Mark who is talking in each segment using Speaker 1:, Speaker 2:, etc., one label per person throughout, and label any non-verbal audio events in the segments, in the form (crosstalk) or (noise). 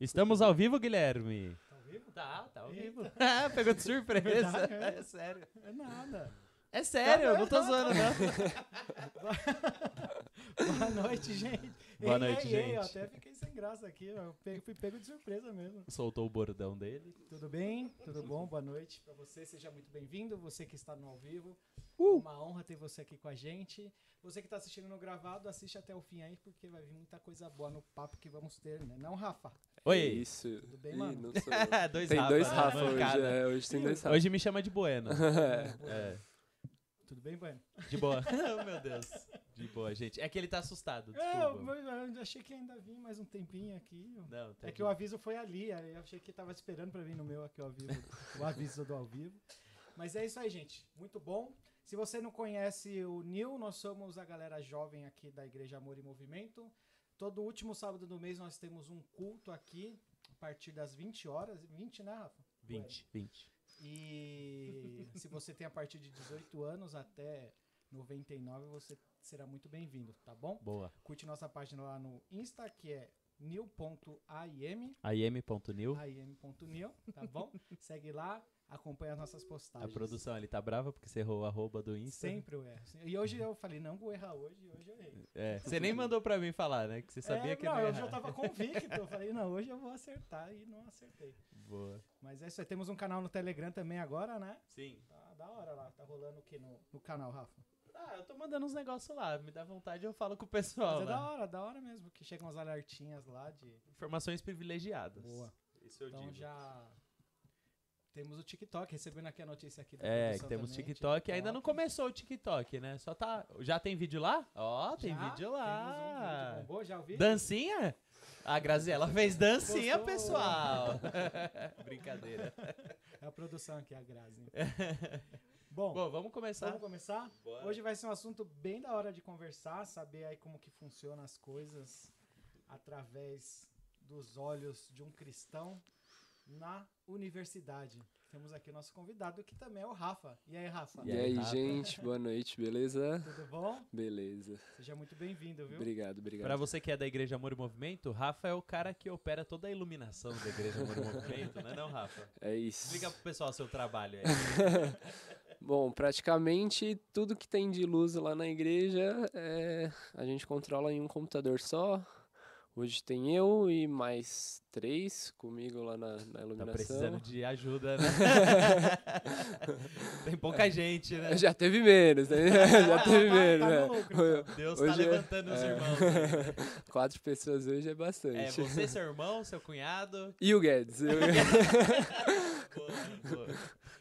Speaker 1: Estamos ao vivo, Guilherme?
Speaker 2: Tá ao vivo?
Speaker 1: Tá, tá ao
Speaker 2: Eita.
Speaker 1: vivo. (laughs) Ah, Pegou de surpresa.
Speaker 2: Verdade, é.
Speaker 1: É sério.
Speaker 2: É nada.
Speaker 1: É sério, eu não tô zoando, não. (laughs)
Speaker 2: Boa noite, gente.
Speaker 1: Boa
Speaker 2: Ei,
Speaker 1: noite,
Speaker 2: ei, ei, eu
Speaker 1: gente.
Speaker 2: até fiquei sem graça aqui. Eu fui pego de surpresa mesmo.
Speaker 1: Soltou o bordão dele.
Speaker 2: Tudo bem? Tudo bom? Boa noite pra você. Seja muito bem-vindo. Você que está no ao vivo.
Speaker 1: Uh!
Speaker 2: Uma honra ter você aqui com a gente. Você que está assistindo no gravado, assiste até o fim aí, porque vai vir muita coisa boa no papo que vamos ter, né? Não, Rafa?
Speaker 1: Oi.
Speaker 3: Isso.
Speaker 2: Tudo bem,
Speaker 3: Ih,
Speaker 2: mano?
Speaker 3: não sou- (laughs)
Speaker 1: dois
Speaker 3: Tem
Speaker 1: Rafa,
Speaker 3: dois
Speaker 1: né?
Speaker 3: Rafa hoje. É, hoje tem dois Rafa.
Speaker 1: Hoje me chama de Bueno. (laughs) (laughs) É,
Speaker 2: Tudo bem, Bueno?
Speaker 1: de boa. oh, meu Deus. De boa, gente. É que ele tá assustado,
Speaker 2: É, eu,
Speaker 1: desculpa.
Speaker 2: eu achei que ainda vim mais um tempinho aqui.
Speaker 1: Não, tá
Speaker 2: É que o aviso foi ali, aí eu achei que tava esperando pra vir no meu aqui o aviso, o aviso do ao vivo. Mas é isso aí, gente. Muito bom. Se você não conhece o Nil, nós somos a galera jovem aqui da Igreja Amor e Movimento. Todo último sábado do mês nós temos um culto aqui, a partir das 20 horas. 20, né, Rafa?
Speaker 1: 20, 20.
Speaker 2: E (laughs) se você tem a partir de 18 anos até 99, você será muito bem-vindo, tá bom?
Speaker 1: Boa.
Speaker 2: Curte nossa página lá no Insta, que é new.aim, tá bom? (laughs) Segue lá, acompanha as nossas
Speaker 1: A
Speaker 2: postagens.
Speaker 1: produção ali tá brava porque você errou o arroba do Insta.
Speaker 2: Sempre eu erro. E hoje eu falei, não vou errar hoje, e hoje eu errei.
Speaker 1: É, você nem mandou pra mim falar, né? Que você sabia
Speaker 2: É,
Speaker 1: que
Speaker 2: não,
Speaker 1: não ia
Speaker 2: eu já
Speaker 1: errar.
Speaker 2: tava convicto. Eu falei, não, hoje eu vou acertar e não acertei.
Speaker 1: Boa.
Speaker 2: Mas é isso aí. Temos um canal no Telegram também agora, né?
Speaker 1: Sim.
Speaker 2: Tá da hora lá. Tá rolando o que no, no canal, Rafa?
Speaker 1: Ah, eu tô mandando uns negócios lá. Me dá vontade, eu falo com o pessoal.
Speaker 2: Mas é
Speaker 1: lá.
Speaker 2: da hora, da hora mesmo. Que chegam as alertinhas lá de.
Speaker 1: Informações privilegiadas.
Speaker 2: Boa.
Speaker 1: Isso eu
Speaker 2: Então
Speaker 1: digo.
Speaker 2: já. Temos o TikTok, recebendo aqui a notícia aqui da
Speaker 1: É, que temos
Speaker 2: também,
Speaker 1: TikTok. Ainda não começou o TikTok, né? Só tá. Já tem vídeo lá? Ó, tem
Speaker 2: Já,
Speaker 1: vídeo
Speaker 2: Temos um
Speaker 1: lá.
Speaker 2: vídeo bombou, já ouvi?
Speaker 1: Dancinha? A Graziela fez dancinha,
Speaker 2: Postou.
Speaker 1: pessoal. (laughs) Brincadeira.
Speaker 2: É a produção aqui, a Grazi. Bom,
Speaker 1: Bom, vamos começar.
Speaker 2: vamos começar?
Speaker 1: Bora.
Speaker 2: Hoje vai ser um assunto bem da hora de conversar, saber aí como que funcionam as coisas através dos olhos de um cristão na universidade. Temos aqui o nosso convidado, que também é o Rafa. E aí, Rafa?
Speaker 1: E aí, Rafa?
Speaker 3: gente, boa noite, beleza?
Speaker 2: Tudo bom?
Speaker 3: Beleza.
Speaker 2: Seja muito bem-vindo, viu?
Speaker 3: Obrigado, obrigado.
Speaker 1: Pra você que é da Igreja Amor e Movimento, Rafa é o cara que opera toda a iluminação da Igreja Amor e Movimento, não é não, Rafa?
Speaker 3: É isso.
Speaker 1: Explica pro pessoal o seu trabalho aí. (laughs)
Speaker 3: Bom, praticamente tudo que tem de luz lá na igreja é, a gente controla em um computador só. Hoje tem eu e mais três comigo lá na, na
Speaker 1: Tá
Speaker 3: iluminação.
Speaker 1: precisando de ajuda, né? (laughs) Tem pouca gente, né?
Speaker 3: Já teve menos, né? (laughs) Já
Speaker 2: Ah,
Speaker 3: teve
Speaker 2: tá-
Speaker 3: menos.
Speaker 2: tá
Speaker 3: né?
Speaker 2: então.
Speaker 1: Deus tá
Speaker 3: Hoje é-
Speaker 1: levantando os
Speaker 3: é.
Speaker 1: irmãos. aí. (laughs)
Speaker 3: Quatro pessoas hoje é bastante.
Speaker 1: É você, seu irmão, seu cunhado.
Speaker 3: E o Guedes? Eu-
Speaker 1: Boa, boa.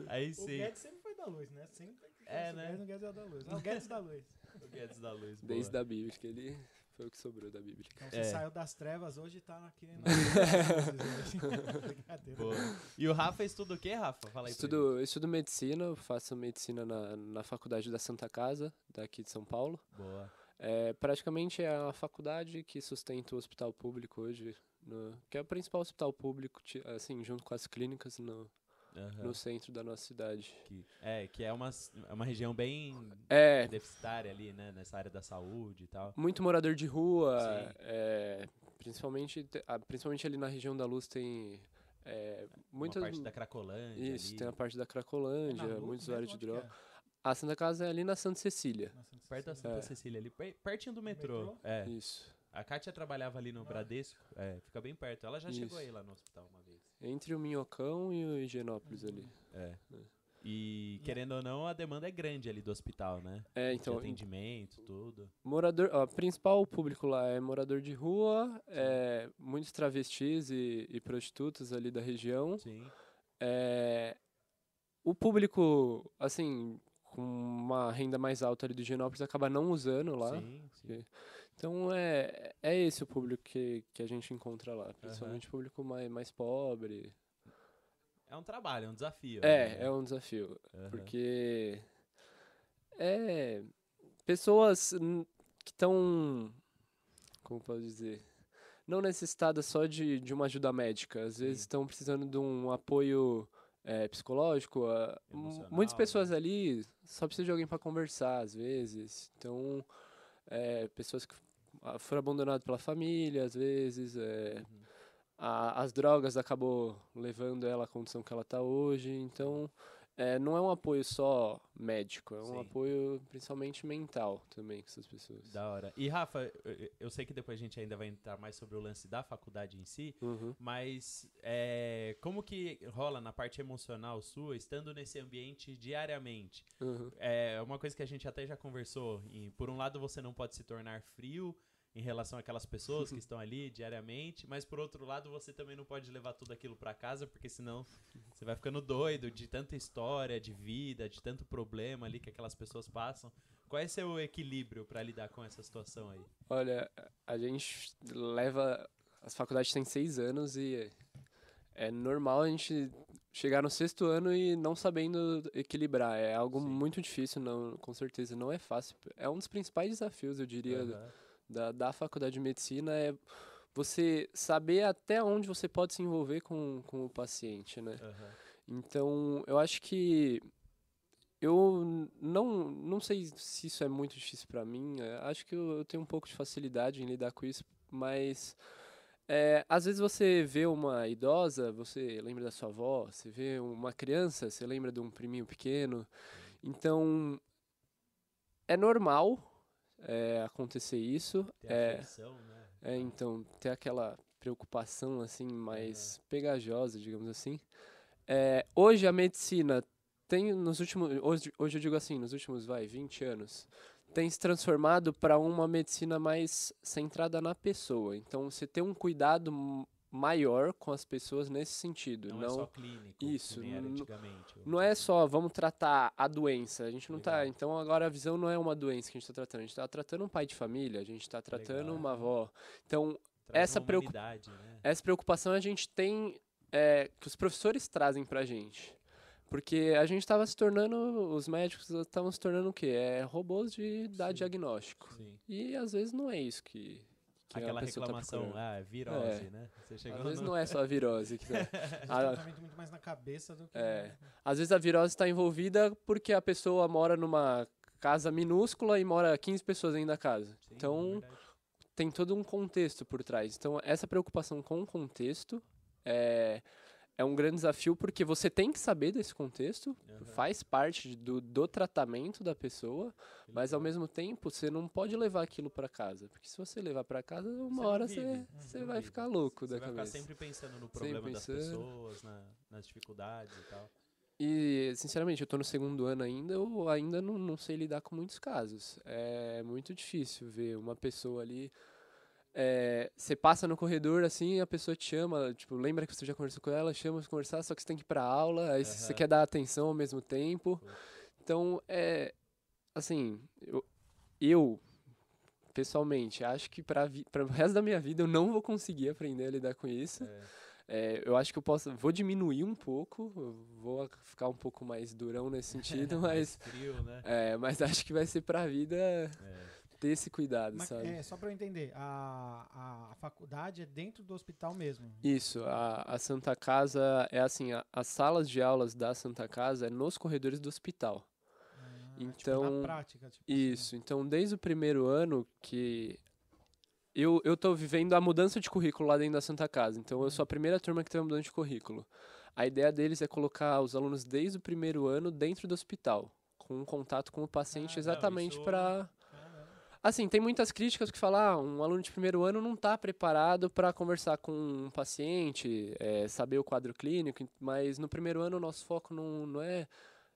Speaker 1: Aí
Speaker 2: O
Speaker 1: sim.
Speaker 2: Guedes sempre foi da luz, né? Sempre
Speaker 1: É,
Speaker 2: o
Speaker 1: né?
Speaker 2: O Guedes é o da luz. Não, o Guedes da luz.
Speaker 1: O Guedes da Luz. boa.
Speaker 3: Desde a Bíblia, que ele foi o que sobrou da Bíblia.
Speaker 2: Então você
Speaker 1: É.
Speaker 2: saiu das trevas hoje e tá aqui na (laughs) Brincadeira.
Speaker 1: Boa. E o Rafa estuda o quê, Rafa? Fala aí.
Speaker 3: Estudo, eu estudo medicina, eu faço medicina na, na faculdade da Santa Casa, daqui de São Paulo.
Speaker 1: Boa.
Speaker 3: É, praticamente é a faculdade que sustenta o hospital público hoje, no- que é o principal hospital público, assim, junto com as clínicas no,
Speaker 1: Aham.
Speaker 3: no centro da nossa cidade.
Speaker 1: Que- é, que é uma, é uma região bem
Speaker 3: É,
Speaker 1: deficitária ali, né? Nessa área da saúde e tal.
Speaker 3: muito morador de rua, é, principalmente, te- principalmente ali na região da Luz tem é, muitas...
Speaker 1: Uma parte da Cracolândia
Speaker 3: Isso,
Speaker 1: ali.
Speaker 3: tem a parte da
Speaker 2: É
Speaker 3: Cracolândia,
Speaker 2: Luz
Speaker 3: muitos usuários de droga.
Speaker 2: é?
Speaker 3: A Santa Casa é ali na Santa Cecília.
Speaker 2: Na Santa
Speaker 1: Perto da
Speaker 2: Cecília.
Speaker 1: Santa Cecília ali, per- pertinho do metrô.
Speaker 2: metrô?
Speaker 1: É.
Speaker 3: Isso.
Speaker 1: A Kátia trabalhava ali no Bradesco. É, fica bem perto. Ela já chegou
Speaker 3: Isso.
Speaker 1: aí lá no hospital uma vez.
Speaker 3: Entre o Minhocão e o Higienópolis ali.
Speaker 1: É. E querendo ou não, a demanda é grande ali do hospital, né?
Speaker 3: É,
Speaker 1: De
Speaker 3: então,
Speaker 1: atendimento, tudo.
Speaker 3: Morador, ó, principal público lá é morador de rua, é, muitos travestis e, e prostitutas ali da região.
Speaker 1: Sim.
Speaker 3: É, o público, assim, com uma renda mais alta ali do Higienópolis acaba não usando lá.
Speaker 1: Sim, sim.
Speaker 3: Então é, é esse o público que, que a gente encontra lá, principalmente o público mais, mais pobre.
Speaker 1: É um trabalho, é um desafio.
Speaker 3: É,
Speaker 1: né?
Speaker 3: é um desafio,
Speaker 1: Aham.
Speaker 3: porque é pessoas que estão, como posso dizer, não necessitadas só de, de uma ajuda médica, às vezes estão precisando de um apoio é, psicológico.
Speaker 1: Emocional,
Speaker 3: muitas
Speaker 1: né?
Speaker 3: pessoas ali só precisam de alguém para conversar, às vezes. Então, é, pessoas que foram abandonadas pela família, às vezes. é,
Speaker 1: Uhum.
Speaker 3: a- as drogas acabou levando ela à condição que ela está hoje. Então, é, não é um apoio só médico, é um
Speaker 1: Sim.
Speaker 3: apoio principalmente mental também com essas pessoas.
Speaker 1: Da hora. E Rafa, eu- eu sei que depois a gente ainda vai entrar mais sobre o lance da faculdade em si,
Speaker 3: Uhum.
Speaker 1: mas é, como que rola na parte emocional sua, estando nesse ambiente diariamente?
Speaker 3: Uhum.
Speaker 1: É uma coisa que a gente até já conversou. E por um lado, você não pode se tornar frio em relação àquelas pessoas que (laughs) estão ali diariamente, mas por outro lado, você também não pode levar tudo aquilo pra casa, porque senão você vai ficando doido de tanta história, de vida, de tanto problema ali que aquelas pessoas passam. Qual é seu equilíbrio pra lidar com essa situação aí?
Speaker 3: Olha, a gente leva. As faculdades têm seis anos e é normal a gente chegar no sexto ano e não sabendo equilibrar. É algo
Speaker 1: Sim.
Speaker 3: muito difícil, não, com certeza. Não é fácil. É um dos principais desafios, eu diria,
Speaker 1: Aham.
Speaker 3: Da, da faculdade de medicina é você saber até onde você pode se envolver com, com o paciente, né?
Speaker 1: Aham.
Speaker 3: Então, eu acho que eu não, não sei se isso é muito difícil para mim. é, acho que eu, eu tenho um pouco de facilidade em lidar com isso, mas é, às vezes você vê uma idosa, você lembra da sua avó, você vê uma criança, você lembra de um priminho pequeno. Então, é normal é, acontecer isso.
Speaker 1: Tem
Speaker 3: É,
Speaker 1: aflição, né?
Speaker 3: é, então, ter aquela preocupação, assim, mais pegajosa, digamos assim. É, hoje a medicina tem, nos últimos, hoje, hoje eu digo assim, nos últimos, vai, 20 anos, tem se transformado para uma medicina mais centrada na pessoa. Então, você tem um cuidado maior com as pessoas nesse sentido.
Speaker 1: Não,
Speaker 3: Não,
Speaker 1: é só clínico,
Speaker 3: Isso,
Speaker 1: nem era
Speaker 3: não- é só vamos tratar a doença. A gente não tá.
Speaker 1: Legal.
Speaker 3: Então agora a visão não é uma doença que a gente está tratando. A gente está tratando um pai de família, a gente está tratando
Speaker 1: Legal.
Speaker 3: uma avó. Então,
Speaker 1: Traz
Speaker 3: essa
Speaker 1: uma
Speaker 3: preocupa-
Speaker 1: humanidade, né?
Speaker 3: essa preocupação a gente tem é, que os professores trazem pra gente. Porque a gente estava se tornando, os médicos estavam se tornando o quê? É robôs de dar
Speaker 1: Sim.
Speaker 3: diagnóstico.
Speaker 1: Sim.
Speaker 3: E às vezes não é isso que
Speaker 1: Aquela
Speaker 3: a pessoa
Speaker 1: reclamação,
Speaker 3: tá
Speaker 1: ah, virose, né? Você chegou
Speaker 3: Às vezes
Speaker 1: no...
Speaker 3: não é só a virose. Que tá. (laughs)
Speaker 2: A gente
Speaker 3: Ah,
Speaker 2: tem um tratamento muito mais na cabeça do que.
Speaker 3: É. Às vezes a virose está envolvida porque a pessoa mora numa casa minúscula e mora 15 pessoas dentro da casa.
Speaker 1: Sim, é
Speaker 3: então,
Speaker 1: verdade.
Speaker 3: tem todo um contexto por trás. Então, essa preocupação com o contexto é, é um grande desafio porque você tem que saber desse contexto,
Speaker 1: Aham.
Speaker 3: faz parte do, do tratamento da pessoa,
Speaker 1: Que
Speaker 3: mas ao
Speaker 1: legal.
Speaker 3: mesmo tempo você não pode levar aquilo para casa. Porque se você levar para casa, uma
Speaker 1: Você
Speaker 3: hora você,
Speaker 1: você
Speaker 3: você vai
Speaker 1: vive.
Speaker 3: ficar louco
Speaker 1: Você
Speaker 3: da
Speaker 1: vai
Speaker 3: cabeça.
Speaker 1: ficar sempre pensando no
Speaker 3: Sempre
Speaker 1: problema das
Speaker 3: pensando.
Speaker 1: pessoas, na- nas dificuldades e tal.
Speaker 3: E, sinceramente, eu tô no segundo ano ainda, eu ainda não, não sei lidar com muitos casos. É muito difícil ver uma pessoa ali. É, Você passa no corredor assim, a pessoa te chama, tipo, lembra que você já conversou com ela, chama pra conversar, só que você tem que ir pra aula, aí você
Speaker 1: Aham.
Speaker 3: quer dar atenção ao mesmo tempo. Então, é. Assim, eu, eu pessoalmente, acho que para o resto da minha vida eu não vou conseguir aprender a lidar com isso.
Speaker 1: É,
Speaker 3: É, eu acho que eu posso, vou diminuir um pouco, vou ficar um pouco mais durão nesse (laughs) sentido,
Speaker 1: mais
Speaker 3: mas,
Speaker 1: frio, né?
Speaker 3: é, mas acho que vai ser pra vida
Speaker 1: É.
Speaker 3: ter esse cuidado,
Speaker 2: Mas,
Speaker 3: sabe?
Speaker 2: é, só pra eu entender, a, a faculdade é dentro do hospital mesmo.
Speaker 3: Isso, a, a Santa Casa é assim, a- as salas de aulas da Santa Casa é nos corredores do hospital.
Speaker 2: Ah,
Speaker 3: Então,
Speaker 2: tipo, na prática, tipo assim.
Speaker 3: Isso, então desde o primeiro ano que eu, eu tô vivendo a mudança de currículo lá dentro da Santa Casa, então eu sou a primeira turma que tem uma mudança de currículo. A ideia deles é colocar os alunos desde o primeiro ano dentro do hospital, com um contato com o paciente
Speaker 1: Ah,
Speaker 3: exatamente para. Assim, tem muitas críticas que falam, ah, um aluno de primeiro ano não está preparado para conversar com um paciente, é, saber o quadro clínico, mas no primeiro ano o nosso foco não, não é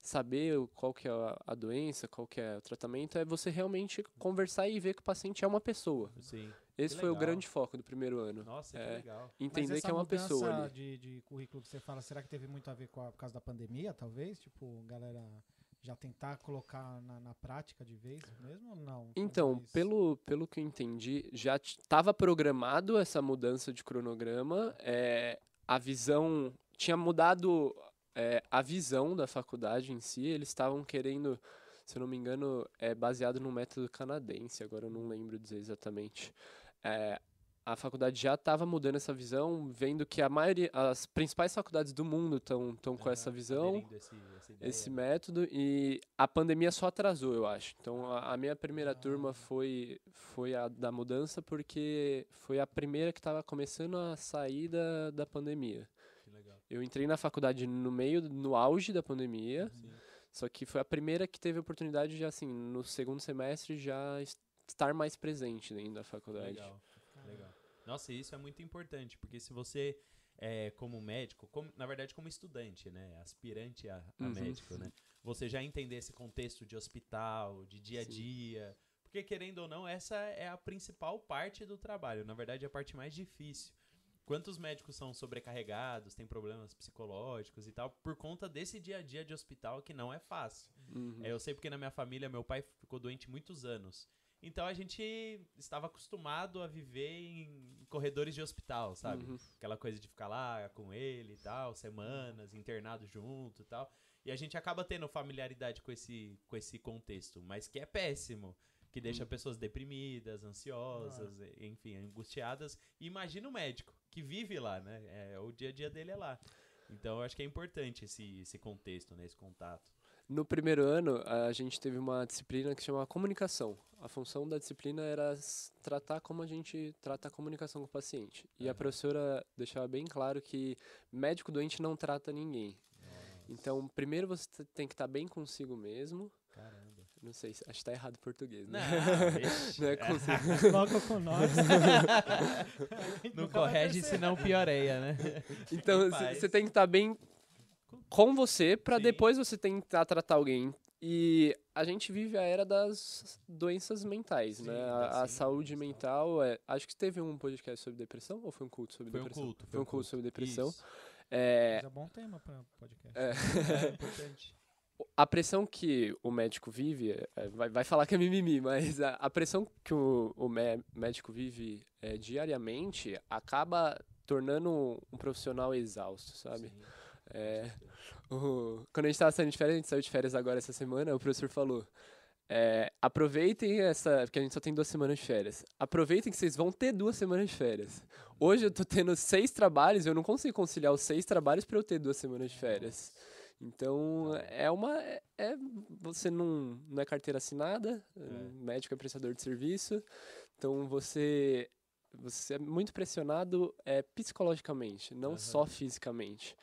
Speaker 3: saber qual que é a, doença, qual que é o tratamento, é você realmente conversar e ver que o paciente é uma pessoa.
Speaker 1: Sim.
Speaker 3: Esse
Speaker 1: Que
Speaker 3: foi o grande foco do primeiro ano.
Speaker 1: Nossa, que
Speaker 3: É.
Speaker 1: legal.
Speaker 3: Entender que é uma pessoa ali.
Speaker 2: De, de currículo que você fala, será que teve muito a ver com a, por causa da pandemia, talvez? Tipo, galera já tentar colocar na, na prática de vez mesmo ou não?
Speaker 3: Então,
Speaker 2: mais-
Speaker 3: pelo, pelo que eu entendi, já estava programado essa mudança de cronograma. é, a visão tinha mudado é, a visão da faculdade em si. Eles estavam querendo, se eu não me engano, é baseado no método canadense. Agora eu não lembro dizer exatamente. É, a faculdade já estava mudando essa visão, vendo que a maioria, as principais faculdades do mundo estão com essa
Speaker 1: Aham,
Speaker 3: visão,
Speaker 1: esse, essa
Speaker 3: esse método, e a pandemia só atrasou, eu acho. Então, a, a minha primeira turma foi, foi a da mudança, porque foi a primeira que estava começando a sair da, da pandemia. Eu entrei na faculdade no meio, no auge da pandemia,
Speaker 1: Sim.
Speaker 3: só que foi a primeira que teve a oportunidade de, assim, no segundo semestre já es- estar mais presente dentro da faculdade.
Speaker 1: Legal. Nossa, isso é muito importante, porque se você, é, como médico, como- na verdade como estudante, né, aspirante a, a
Speaker 3: Uhum.
Speaker 1: médico, né, você já entender esse contexto de hospital, de dia a
Speaker 3: Sim.
Speaker 1: dia, porque querendo ou não, essa é a principal parte do trabalho, na verdade é a parte mais difícil. Quantos médicos são sobrecarregados, têm problemas psicológicos e tal, por conta desse dia a dia de hospital que não é fácil.
Speaker 3: Uhum.
Speaker 1: É, eu sei porque na minha família meu pai ficou doente muitos anos. Então a gente estava acostumado a viver em corredores de hospital, sabe?
Speaker 3: Uhum.
Speaker 1: Aquela coisa de ficar lá com ele e tal, semanas, internado junto e tal. E a gente acaba tendo familiaridade com esse, com esse contexto, mas que é péssimo. Que deixa pessoas deprimidas, ansiosas, enfim, angustiadas. E imagina o médico que vive lá, né? É, o dia a dia dele é lá. Então eu acho que é importante esse, esse contexto, né? Esse contato.
Speaker 3: No primeiro ano, a gente teve uma disciplina que chama comunicação. A função da disciplina era tratar como a gente trata a comunicação com o paciente. E a
Speaker 1: Aham.
Speaker 3: professora deixava bem claro que médico doente não trata ninguém. Então, primeiro você tem que estar bem consigo mesmo.
Speaker 1: Caramba.
Speaker 3: Não sei, se- acho que tá errado o português, né?
Speaker 1: Não, (laughs)
Speaker 3: Não é consigo. (laughs)
Speaker 2: Logo com nós. (laughs)
Speaker 1: Não corrige, senão pioreia, né?
Speaker 3: Então, você tem que estar bem com você para
Speaker 1: Sim.
Speaker 3: depois você tentar tratar alguém. E a gente vive a era das doenças mentais,
Speaker 1: Sim,
Speaker 3: né? A, a
Speaker 1: síndrome
Speaker 3: saúde
Speaker 1: tal.
Speaker 3: mental, é, acho que teve um podcast sobre depressão ou foi um culto sobre
Speaker 1: Foi um
Speaker 3: depressão?
Speaker 1: culto.
Speaker 3: Foi um culto sobre depressão.
Speaker 1: Isso.
Speaker 3: É,
Speaker 2: Mas é bom tema para podcast.
Speaker 3: É.
Speaker 1: É (laughs) importante.
Speaker 3: a pressão que o médico vive, é, vai, vai falar que é mimimi, (laughs) mas a, a pressão que o, o mé- médico vive é, diariamente acaba tornando um, um profissional exausto, sabe?
Speaker 1: Sim.
Speaker 3: É, o- quando a gente estava saindo de férias, a gente saiu de férias agora essa semana, o professor falou: é, aproveitem essa. Porque a gente só tem duas semanas de férias. Aproveitem que vocês vão ter duas semanas de férias. Hoje eu tô tendo seis trabalhos, eu não consigo conciliar os seis trabalhos para eu ter duas semanas de férias. Então é uma. É, é- você não, não é carteira assinada, médico é prestador de serviço, então você. Você é muito pressionado é, psicologicamente, não
Speaker 1: Aham.
Speaker 3: só fisicamente.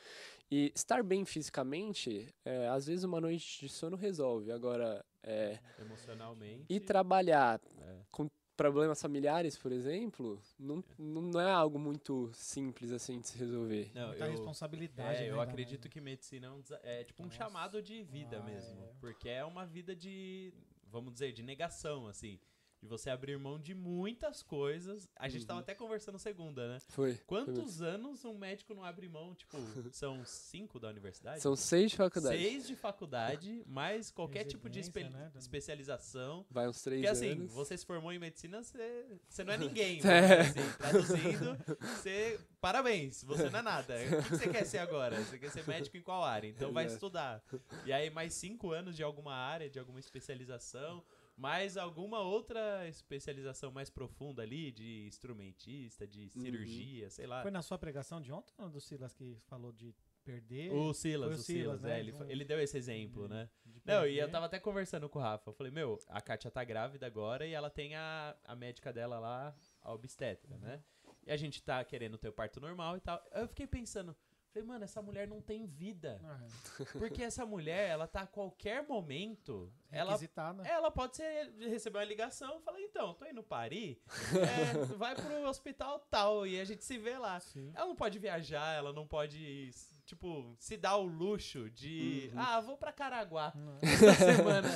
Speaker 3: E estar bem fisicamente, é, às vezes uma noite de sono resolve. Agora, é,
Speaker 1: Emocionalmente.
Speaker 3: ir trabalhar
Speaker 1: É.
Speaker 3: com problemas familiares, por exemplo, não, não é algo muito simples assim de se resolver.
Speaker 1: Não,
Speaker 2: Muita
Speaker 1: eu,
Speaker 2: responsabilidade.
Speaker 1: é,
Speaker 2: né,
Speaker 1: eu acredito que medicina é, um é tipo um
Speaker 2: Nossa.
Speaker 1: chamado de vida
Speaker 2: Ah,
Speaker 1: mesmo.
Speaker 2: é.
Speaker 1: Porque é uma vida de, vamos dizer, de negação, assim. De você abrir mão de muitas coisas. A gente tava
Speaker 3: Uhum.
Speaker 1: até conversando segunda, né?
Speaker 3: Foi. foi
Speaker 1: Quantos anos um médico não abre mão? Tipo, (laughs) são cinco da universidade?
Speaker 3: São seis de faculdade.
Speaker 1: Seis de faculdade, mais qualquer tipo de espe-
Speaker 2: né,
Speaker 1: especialização.
Speaker 3: Vai uns três
Speaker 1: Porque assim,
Speaker 3: anos.
Speaker 1: você se formou em medicina, você, você não é (laughs) ninguém.
Speaker 3: É.
Speaker 1: assim, traduzindo, você. Parabéns, você não é nada. O que você quer ser agora? Você quer ser médico em qual área? Então vai
Speaker 3: Exato.
Speaker 1: estudar. E aí, mais cinco anos de alguma área, de alguma especialização, mais alguma outra especialização mais profunda ali, de instrumentista, de
Speaker 3: Uhum.
Speaker 1: cirurgia, sei lá.
Speaker 2: Foi na sua pregação de ontem ou do Silas que falou de perder?
Speaker 1: O Silas, o
Speaker 2: o
Speaker 1: Silas,
Speaker 2: Silas, né?
Speaker 1: é, ele,
Speaker 2: Um-
Speaker 1: ele deu esse exemplo,
Speaker 2: de-
Speaker 1: né?
Speaker 2: de
Speaker 1: Não, e eu tava até conversando com o Rafa. Eu falei, meu, a Kátia tá grávida agora e ela tem a, a médica dela lá, a obstetra, né? E a gente tá querendo ter o parto normal e tal. Aí Eu fiquei pensando, falei, mano, essa mulher não tem vida.
Speaker 2: Ah, (laughs)
Speaker 1: Porque essa mulher, ela tá a qualquer momento,
Speaker 2: é.
Speaker 1: ela ela pode ser receber uma ligação, fala, então, tô indo Paris, é, vai pro hospital tal e a gente se vê lá.
Speaker 2: Sim.
Speaker 1: Ela não pode viajar, ela não pode, tipo, se dar o luxo de,
Speaker 3: Uhum.
Speaker 1: ah, vou pra Caraguá
Speaker 2: Não. (laughs)
Speaker 1: essa semana.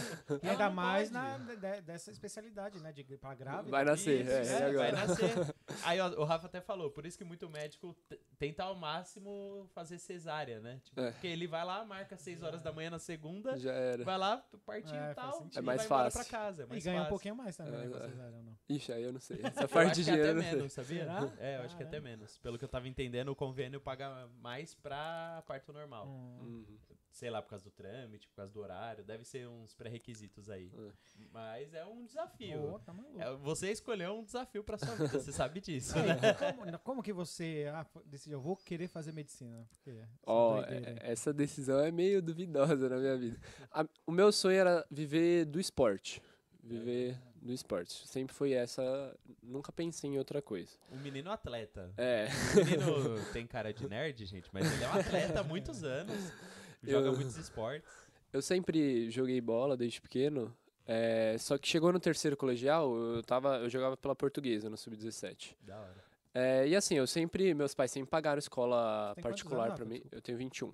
Speaker 2: E ainda mais na, de- dessa especialidade, né? De pra grávida.
Speaker 3: Vai nascer,
Speaker 1: Isso,
Speaker 3: é,
Speaker 1: é,
Speaker 3: e agora?
Speaker 1: vai nascer. (laughs) Aí ó, o Rafa até falou, por isso que muito médico tenta ao máximo fazer cesárea, né? Tipo,
Speaker 3: É.
Speaker 1: Porque ele vai lá, marca 6 horas da manhã na segunda,
Speaker 3: Já era.
Speaker 1: vai lá, partiu
Speaker 2: É,
Speaker 1: e tal, e
Speaker 3: É mais fácil.
Speaker 1: pra casa. É
Speaker 2: E
Speaker 1: mais
Speaker 2: ganha um
Speaker 1: fácil.
Speaker 2: pouquinho mais também, né?
Speaker 3: É,
Speaker 2: com cesárea ou não.
Speaker 3: Ixi, aí eu não sei. (laughs) Essa
Speaker 1: Eu
Speaker 3: parte
Speaker 1: acho
Speaker 3: de
Speaker 1: até
Speaker 3: dinheiro não sei.
Speaker 1: menos, sabia?
Speaker 2: Será?
Speaker 1: É, eu acho que até menos. Pelo que eu tava entendendo, o convênio paga mais pra parto normal.
Speaker 2: Hum.
Speaker 3: Uhum.
Speaker 1: Sei lá, por causa do trâmite, por causa do horário, deve ser uns pré-requisitos aí.
Speaker 3: É.
Speaker 1: Mas é um desafio.
Speaker 2: Ô, tá maluco.
Speaker 1: É, você escolheu um desafio pra sua vida, você sabe disso. Né?
Speaker 2: como, como que você ah, decidiu? Eu vou querer fazer medicina. Essa
Speaker 3: Ó,
Speaker 2: aí.
Speaker 3: é- essa decisão é meio duvidosa na minha vida. A- o meu sonho era viver do esporte. Viver do esporte. Sempre foi essa. Nunca pensei em outra coisa.
Speaker 1: Um menino atleta.
Speaker 3: É.
Speaker 1: O menino tem cara de nerd, gente, mas ele é um atleta há muitos anos. (laughs) Joga
Speaker 3: Eu-
Speaker 1: muitos esportes.
Speaker 3: Eu sempre joguei bola desde pequeno. é, só que chegou no terceiro colegial, eu, tava, eu jogava pela portuguesa no Sub-17.
Speaker 1: Da hora.
Speaker 3: É, e assim, eu sempre. Meus pais sempre pagaram escola particular
Speaker 2: Rafa?
Speaker 3: mim. Eu tenho 21.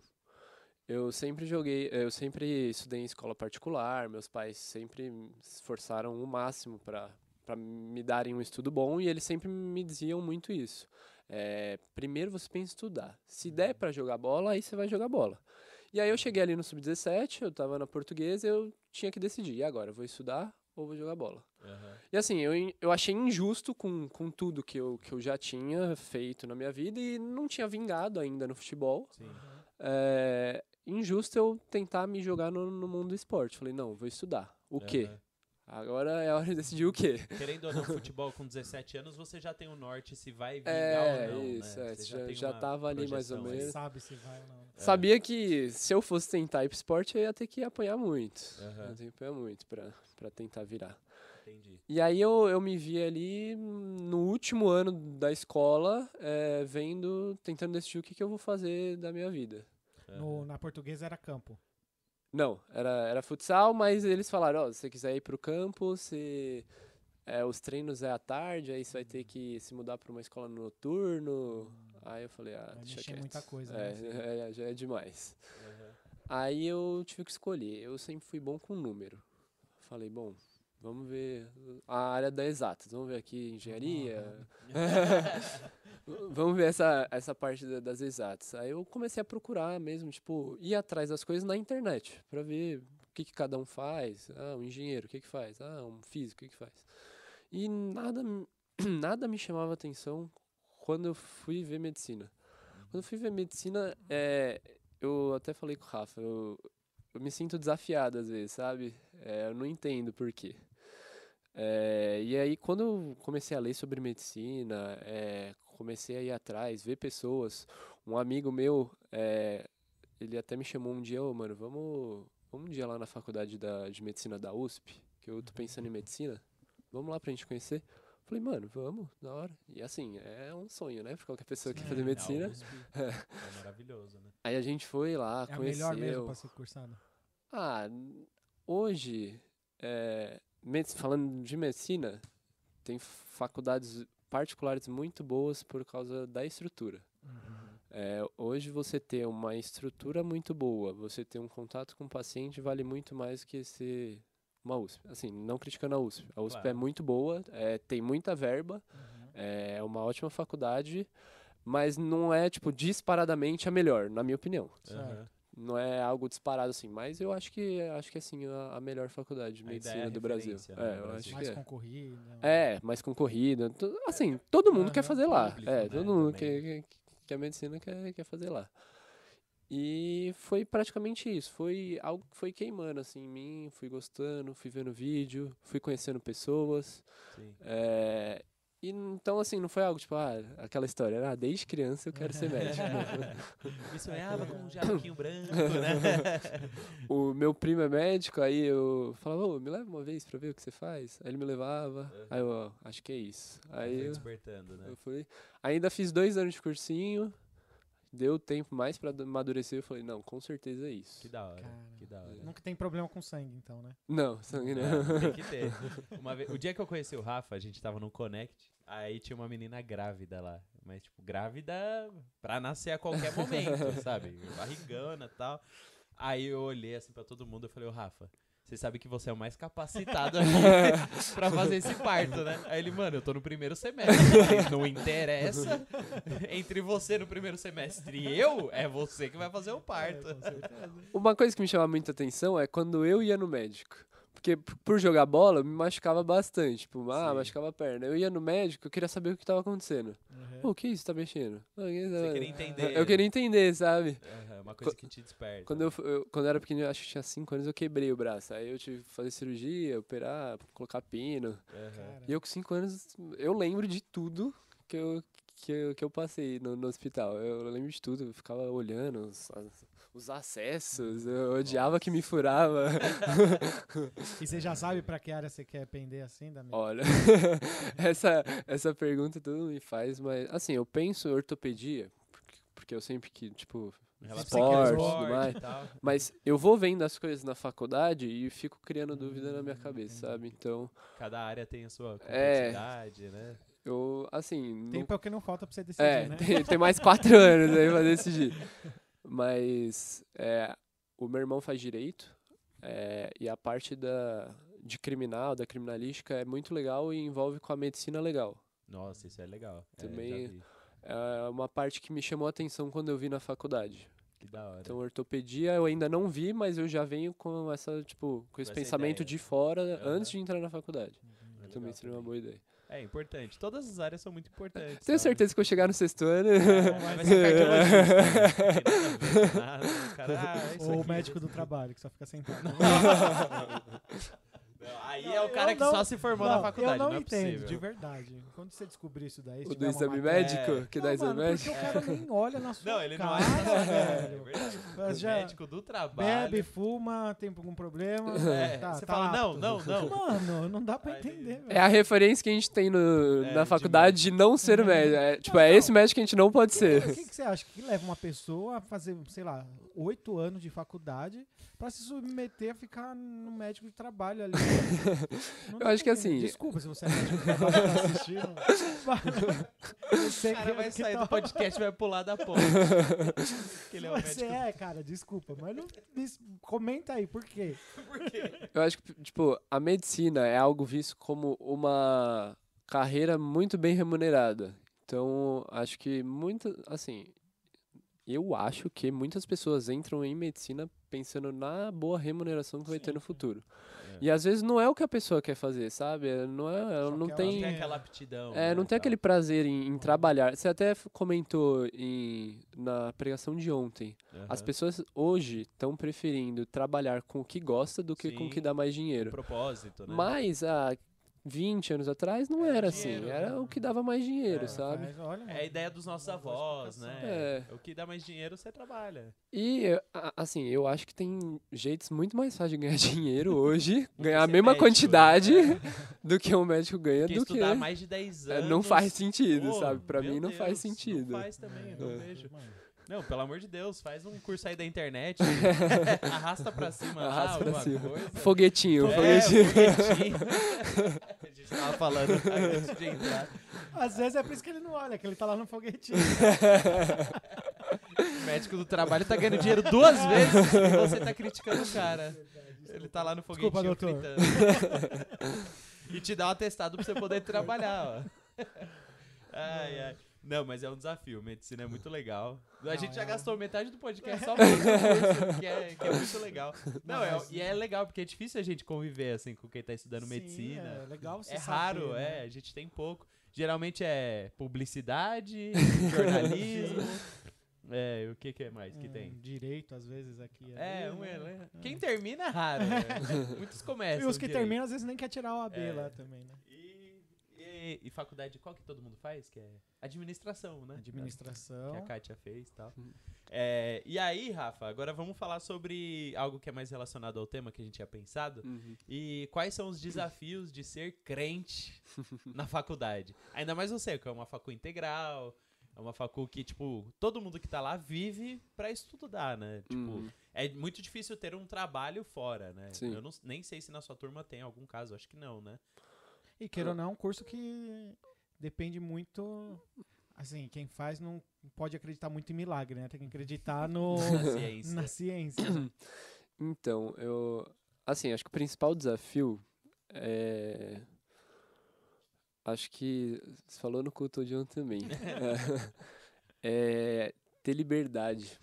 Speaker 3: Eu sempre joguei, eu sempre estudei em escola particular, meus pais sempre me esforçaram o máximo pra me darem um estudo bom e eles sempre me diziam muito isso. É, primeiro você pensa em estudar. Se der pra jogar bola, aí você vai jogar bola. E aí eu cheguei ali no sub-17, eu tava na portuguesa, eu tinha que decidir, e agora, vou estudar ou vou jogar bola?
Speaker 1: Aham.
Speaker 3: E assim, eu, eu achei injusto com, com tudo que eu, que eu já tinha feito na minha vida e não tinha vingado ainda no futebol.
Speaker 1: Sim.
Speaker 3: É, injusto eu tentar me jogar no, no mundo do esporte. Falei, não, vou estudar. O quê?
Speaker 1: Aham.
Speaker 3: Agora é a hora de decidir o quê.
Speaker 1: Querendo ou não, futebol com 17 anos, você já tem um norte se vai vingar
Speaker 3: É,
Speaker 1: ou não,
Speaker 3: isso,
Speaker 1: né?
Speaker 3: é,
Speaker 1: Você
Speaker 3: já, já
Speaker 1: uma
Speaker 3: tava ali mais ou menos.
Speaker 2: Você sabe se vai ou não.
Speaker 1: É.
Speaker 3: Sabia que se eu fosse tentar ir pro esporte, eu ia ter que apanhar muito.
Speaker 1: Aham.
Speaker 3: Eu ia ter que apanhar muito pra, pra tentar virar.
Speaker 1: Entendi.
Speaker 3: E aí eu, eu me vi ali no último ano da escola, é, vendo, tentando decidir o que, que eu vou fazer da minha vida.
Speaker 2: No- na portuguesa era campo.
Speaker 3: Não, era, era futsal, mas eles falaram, ó, se você quiser ir pro campo, se, é, os treinos é à tarde, aí você vai ter que se mudar para uma escola no noturno. Aí eu falei, ah,
Speaker 2: Vai
Speaker 3: deixa quieto.
Speaker 2: muita coisa,
Speaker 3: É,
Speaker 2: né? (laughs)
Speaker 3: é, já é demais.
Speaker 1: Aham.
Speaker 3: Aí eu tive que escolher. Eu sempre fui bom com número. Falei, bom, vamos ver a área da exatas. Vamos ver aqui engenharia. (laughs) vamos ver essa, essa parte da- das exatas. Aí eu comecei a procurar mesmo, tipo, ir atrás das coisas na internet, pra ver o que, que cada um faz. Ah, um engenheiro, o que que faz? Ah, um físico, o que que faz? E nada, me- (clears throat) nada me chamava atenção quando eu fui ver medicina. Quando eu fui ver medicina, é, eu até falei com o Rafa, eu, eu me sinto desafiado às vezes, sabe? É, eu não entendo por quê. É, e aí, quando eu comecei a ler sobre medicina, é, comecei a ir atrás, ver pessoas. Um amigo meu, é, ele até me chamou um dia, ô mano, vamos, vamos um dia lá na faculdade da, de medicina da USP, que eu tô pensando em medicina. Vamos lá pra gente conhecer. Falei, mano, vamos, da hora. E assim, é um sonho, né? Pra qualquer pessoa que quer fazer
Speaker 2: É,
Speaker 3: medicina.
Speaker 1: A USP é maravilhoso, né?
Speaker 3: Aí a gente foi lá,
Speaker 2: É
Speaker 3: conheceu.
Speaker 2: melhor mesmo pra ser cursado.
Speaker 3: Ah, hoje, é, med- falando de medicina, tem faculdades particulares muito boas por causa da estrutura. É, hoje você ter uma estrutura muito boa, você ter um contato com o paciente vale muito mais que ser uma USP. Assim, não criticando a USP. A USP é
Speaker 1: Claro.
Speaker 3: muito boa, é, tem muita verba,
Speaker 2: Uhum.
Speaker 3: é uma ótima faculdade, mas não é, tipo, disparadamente a melhor, na minha opinião.
Speaker 1: Aham.
Speaker 3: Não é algo disparado assim, mas eu acho que acho que assim a, a melhor faculdade de
Speaker 1: é
Speaker 3: medicina
Speaker 1: a
Speaker 3: do Brasil.
Speaker 1: né,
Speaker 3: É, eu
Speaker 1: Brasil.
Speaker 3: acho
Speaker 2: Mais
Speaker 3: que é.
Speaker 2: concorrido.
Speaker 3: É, mais concorrida. Assim, todo mundo quer
Speaker 2: Aham,
Speaker 3: fazer lá.
Speaker 1: público,
Speaker 3: é,
Speaker 1: né,
Speaker 3: todo mundo
Speaker 1: também.
Speaker 3: que, que, que a medicina quer, quer fazer lá. E foi praticamente isso. Foi algo que foi queimando assim em mim. Fui gostando, fui vendo vídeo, fui conhecendo pessoas. É, e então, assim, não foi algo tipo, ah, aquela história, ah, desde criança eu quero ser médico. (laughs)
Speaker 1: Me sonhava com um jaquinho branco, né? (laughs)
Speaker 3: O meu primo é médico, aí eu falava, ô, me leva uma vez pra ver o que você faz. Aí ele me levava,
Speaker 1: Uhum.
Speaker 3: aí eu, ó, acho que é isso. Aí eu,
Speaker 1: despertando, né?
Speaker 3: eu fui. Ainda fiz dois anos de cursinho, deu tempo mais pra amadurecer, eu falei, não, com certeza é isso.
Speaker 1: Que da hora,
Speaker 2: Cara.
Speaker 1: que da hora.
Speaker 2: Nunca tem problema com sangue, então, né?
Speaker 3: Não, sangue não.
Speaker 1: Tem que ter. (laughs) Uma vez, o dia que eu conheci o Rafa, a gente tava no Connect, aí tinha uma menina grávida lá. Mas, tipo, grávida pra nascer a qualquer momento, (laughs) sabe? Barrigana e tal. Aí eu olhei assim pra todo mundo e falei, ô Rafa, você sabe que você é o mais capacitado (laughs) aqui pra fazer esse parto, né? Aí ele, mano, eu tô no primeiro semestre. Não interessa. Entre você no primeiro semestre e eu, é você que vai fazer o parto.
Speaker 2: É.
Speaker 3: Uma coisa que me chama muita atenção é quando eu ia no médico. Porque por jogar bola, eu me machucava bastante. Tipo, ah,
Speaker 1: Sim.
Speaker 3: machucava a perna. Eu ia no médico, eu queria saber o que tava acontecendo.
Speaker 2: Uhum.
Speaker 3: Pô, o que isso tá mexendo? Ah,
Speaker 1: Você queria entender.
Speaker 3: Eu queria entender, sabe?
Speaker 1: Aham, uma coisa que te desperta.
Speaker 3: Quando eu, eu- quando eu era pequenininho, acho que tinha 5 anos, eu quebrei o braço. Aí eu tive que fazer cirurgia, operar, colocar pino.
Speaker 2: Cara,
Speaker 3: E eu com 5 anos, eu lembro de tudo que eu, que eu, que eu passei no, no hospital. Eu lembro de tudo, eu ficava olhando os, as- os acessos, eu odiava que me furava.
Speaker 2: E você já sabe pra que área você quer pender assim da?
Speaker 3: Olha, (laughs) essa, essa pergunta todo mundo me faz, mas assim, eu penso em ortopedia, porque, porque eu sempre que, tipo, Esporte, tudo mais.
Speaker 1: e
Speaker 3: mas eu vou vendo as coisas na faculdade e fico criando dúvida na minha cabeça, sabe? Então,
Speaker 1: Cada área tem a sua
Speaker 3: É.
Speaker 1: complexidade, né?
Speaker 3: Eu, assim, não
Speaker 2: Tempo é o que não falta pra você decidir,
Speaker 3: É,
Speaker 2: né?
Speaker 3: tem, tem mais quatro (laughs) anos aí pra decidir. Mas é, o meu irmão faz direito é, e a parte da, de criminal, da criminalística é muito legal e envolve com a medicina legal.
Speaker 1: Nossa, isso é legal. É,
Speaker 3: Também-
Speaker 1: vi.
Speaker 3: É uma parte que me chamou a atenção quando eu vi na faculdade.
Speaker 1: Que da hora.
Speaker 3: Então, ortopedia eu ainda não vi, mas eu já venho com essa, tipo, com esse
Speaker 1: essa
Speaker 3: pensamento
Speaker 1: ideia.
Speaker 3: de fora
Speaker 1: Aham.
Speaker 3: antes de entrar na faculdade.
Speaker 1: É
Speaker 3: Também
Speaker 1: legal
Speaker 3: seria uma boa ideia.
Speaker 1: É importante. Todas as áreas são muito importantes.
Speaker 3: Tenho
Speaker 1: sabe?
Speaker 3: certeza que eu chegar no sexto ano.
Speaker 1: Vai ser (laughs) ah, é
Speaker 2: Ou o médico do trabalho, que só fica sentado. (laughs) (laughs)
Speaker 1: Não, aí
Speaker 2: Não,
Speaker 1: é o cara que
Speaker 2: não-
Speaker 1: só se formou na
Speaker 2: Não,
Speaker 1: faculdade.
Speaker 2: eu não,
Speaker 1: não é
Speaker 2: entendo,
Speaker 1: possível.
Speaker 2: de verdade. Quando você descobrir isso daí,
Speaker 3: O do exame
Speaker 2: matéria-
Speaker 3: médico?
Speaker 1: É.
Speaker 3: Que
Speaker 2: Não,
Speaker 3: dá exame
Speaker 2: mano,
Speaker 3: médico?
Speaker 2: porque o cara nem olha na (laughs) sua
Speaker 1: Não, ele não
Speaker 2: cara,
Speaker 1: é. É
Speaker 2: velho.
Speaker 1: verdade.
Speaker 2: Mas
Speaker 1: O
Speaker 2: já
Speaker 1: médico do trabalho.
Speaker 2: bebe, fuma, tem algum problema. (laughs)
Speaker 1: É,
Speaker 2: tá,
Speaker 1: você
Speaker 2: tá
Speaker 1: fala, não,
Speaker 2: apto.
Speaker 1: não, não.
Speaker 2: Mano, não dá pra
Speaker 1: Aí
Speaker 2: entender, velho.
Speaker 3: É a referência que a gente tem no,
Speaker 1: É,
Speaker 3: na
Speaker 1: de
Speaker 3: faculdade de não ser médico. É, tipo,
Speaker 2: Não,
Speaker 3: é
Speaker 2: não.
Speaker 3: esse médico que a gente não pode
Speaker 2: O
Speaker 3: ser.
Speaker 2: que, que você acha que leva uma pessoa a fazer, sei lá, oito anos de faculdade pra se submeter a ficar no médico de trabalho ali? (laughs) Não
Speaker 3: Eu acho que assim-.
Speaker 2: Desculpa se você é médico de trabalho tá assistindo. mas
Speaker 1: O cara vai sair
Speaker 2: tá-
Speaker 1: do podcast e vai pular da ponte. (laughs) que ele é o
Speaker 2: Você
Speaker 1: médico.
Speaker 2: é, cara, desculpa, mas não, me- comenta aí, por quê?
Speaker 1: Por quê?
Speaker 3: Eu acho que, tipo, a medicina é algo visto como uma carreira muito bem remunerada. Então, acho que muita, assim, eu acho que muitas pessoas entram em medicina pensando na boa remuneração que vai ter no futuro.
Speaker 1: É.
Speaker 3: E às vezes não é o que a pessoa quer fazer, sabe? É- Não é,
Speaker 2: Só
Speaker 3: não tem
Speaker 1: tem aquela aptidão.
Speaker 3: É,
Speaker 1: né,
Speaker 3: não tem aquele prazer em, em trabalhar. Você até comentou em, na pregação de ontem. As
Speaker 1: Aham.
Speaker 3: pessoas hoje estão preferindo trabalhar com o que gosta do que com o que
Speaker 1: Sim.
Speaker 3: dá mais
Speaker 1: Um
Speaker 3: dinheiro.
Speaker 1: propósito, né?
Speaker 3: Mas há 20 anos atrás não
Speaker 1: Era
Speaker 3: era
Speaker 1: dinheiro,
Speaker 3: assim. Era
Speaker 1: né?
Speaker 3: o que dava mais dinheiro,
Speaker 1: É,
Speaker 3: sabe?
Speaker 2: Mas, olha,
Speaker 1: É a ideia dos nossos avós, né?
Speaker 3: É.
Speaker 1: O que dá mais dinheiro, você trabalha.
Speaker 3: E, assim, eu acho que tem jeitos muito mais fáceis de ganhar (laughs) dinheiro hoje, ganhar a mesma
Speaker 1: médico, né?
Speaker 3: quantidade (laughs) do que um médico ganha
Speaker 1: Porque
Speaker 3: do que.
Speaker 1: estudar mais de 10
Speaker 3: É,
Speaker 1: anos...
Speaker 3: não faz sentido,
Speaker 1: Pô,
Speaker 3: sabe? Pra mim não
Speaker 1: Deus,
Speaker 3: faz sentido.
Speaker 1: Não faz também, eu não
Speaker 3: É.
Speaker 1: vejo.
Speaker 2: Mano,
Speaker 1: Não, pelo amor de Deus, faz um curso aí da internet. (laughs) arrasta pra cima
Speaker 3: Arrasta
Speaker 1: lá,
Speaker 3: pra
Speaker 1: alguma
Speaker 3: cima.
Speaker 1: coisa.
Speaker 3: Foguetinho,
Speaker 1: É,
Speaker 3: foguetinho.
Speaker 1: foguetinho. (laughs) a gente tava falando antes de entrar.
Speaker 2: Às vezes é por isso que ele não olha, que ele tá lá no foguetinho.
Speaker 1: O (laughs) médico do trabalho tá ganhando dinheiro duas vezes e você tá criticando o cara. Ele tá lá no foguetinho
Speaker 2: Desculpa, doutor.
Speaker 1: fritando. e te dá um atestado pra você poder trabalhar, ó. Ai, ai. Não, mas é um desafio. Medicina é muito legal. A
Speaker 2: Não,
Speaker 1: gente já
Speaker 2: é um-
Speaker 1: gastou metade do podcast só falando curso, (laughs) que é, que é muito legal. Não, é- e é legal, porque é difícil a gente conviver assim com quem tá estudando
Speaker 2: Sim,
Speaker 1: medicina.
Speaker 2: É legal você
Speaker 1: É
Speaker 2: saber,
Speaker 1: raro,
Speaker 2: né?
Speaker 1: é. A gente tem pouco. Geralmente é publicidade, (laughs) jornalismo. é, o que, que é mais que
Speaker 2: Hum,
Speaker 1: tem?
Speaker 2: Direito, às vezes, aqui.
Speaker 1: É,
Speaker 2: ali,
Speaker 1: um
Speaker 2: né?
Speaker 1: é? Quem termina é raro. né? (laughs) Muitos
Speaker 2: E
Speaker 1: começam.
Speaker 2: os que terminam, às vezes, nem quer tirar o AB
Speaker 1: É.
Speaker 2: lá também, né?
Speaker 1: E, faculdade, qual que todo mundo faz? Que é administração, né?
Speaker 2: Administração.
Speaker 1: Que a Kátia fez e tal.
Speaker 3: Hum.
Speaker 1: É, e aí, Rafa, agora vamos falar sobre algo que é mais relacionado ao tema que a gente tinha pensado.
Speaker 3: Uhum.
Speaker 1: E quais são os desafios de ser crente na faculdade? Ainda mais você, que é uma facu integral, é uma facu que, tipo, todo mundo que tá lá vive pra estudar, né? Tipo,
Speaker 3: Uhum.
Speaker 1: é muito difícil ter um trabalho fora, né?
Speaker 3: Sim.
Speaker 1: Eu não- nem sei se na sua turma tem algum caso, acho que não, né?
Speaker 2: E queira ou não, é um curso que depende muito. Assim, quem faz não pode acreditar muito em milagre, né? Tem que acreditar no, (laughs)
Speaker 1: Na ciência.
Speaker 2: na ciência. (clears throat)
Speaker 3: Então, eu. Assim, acho que o principal desafio é. Acho que. Você falou no culto de ontem também. (laughs) é, é ter liberdade.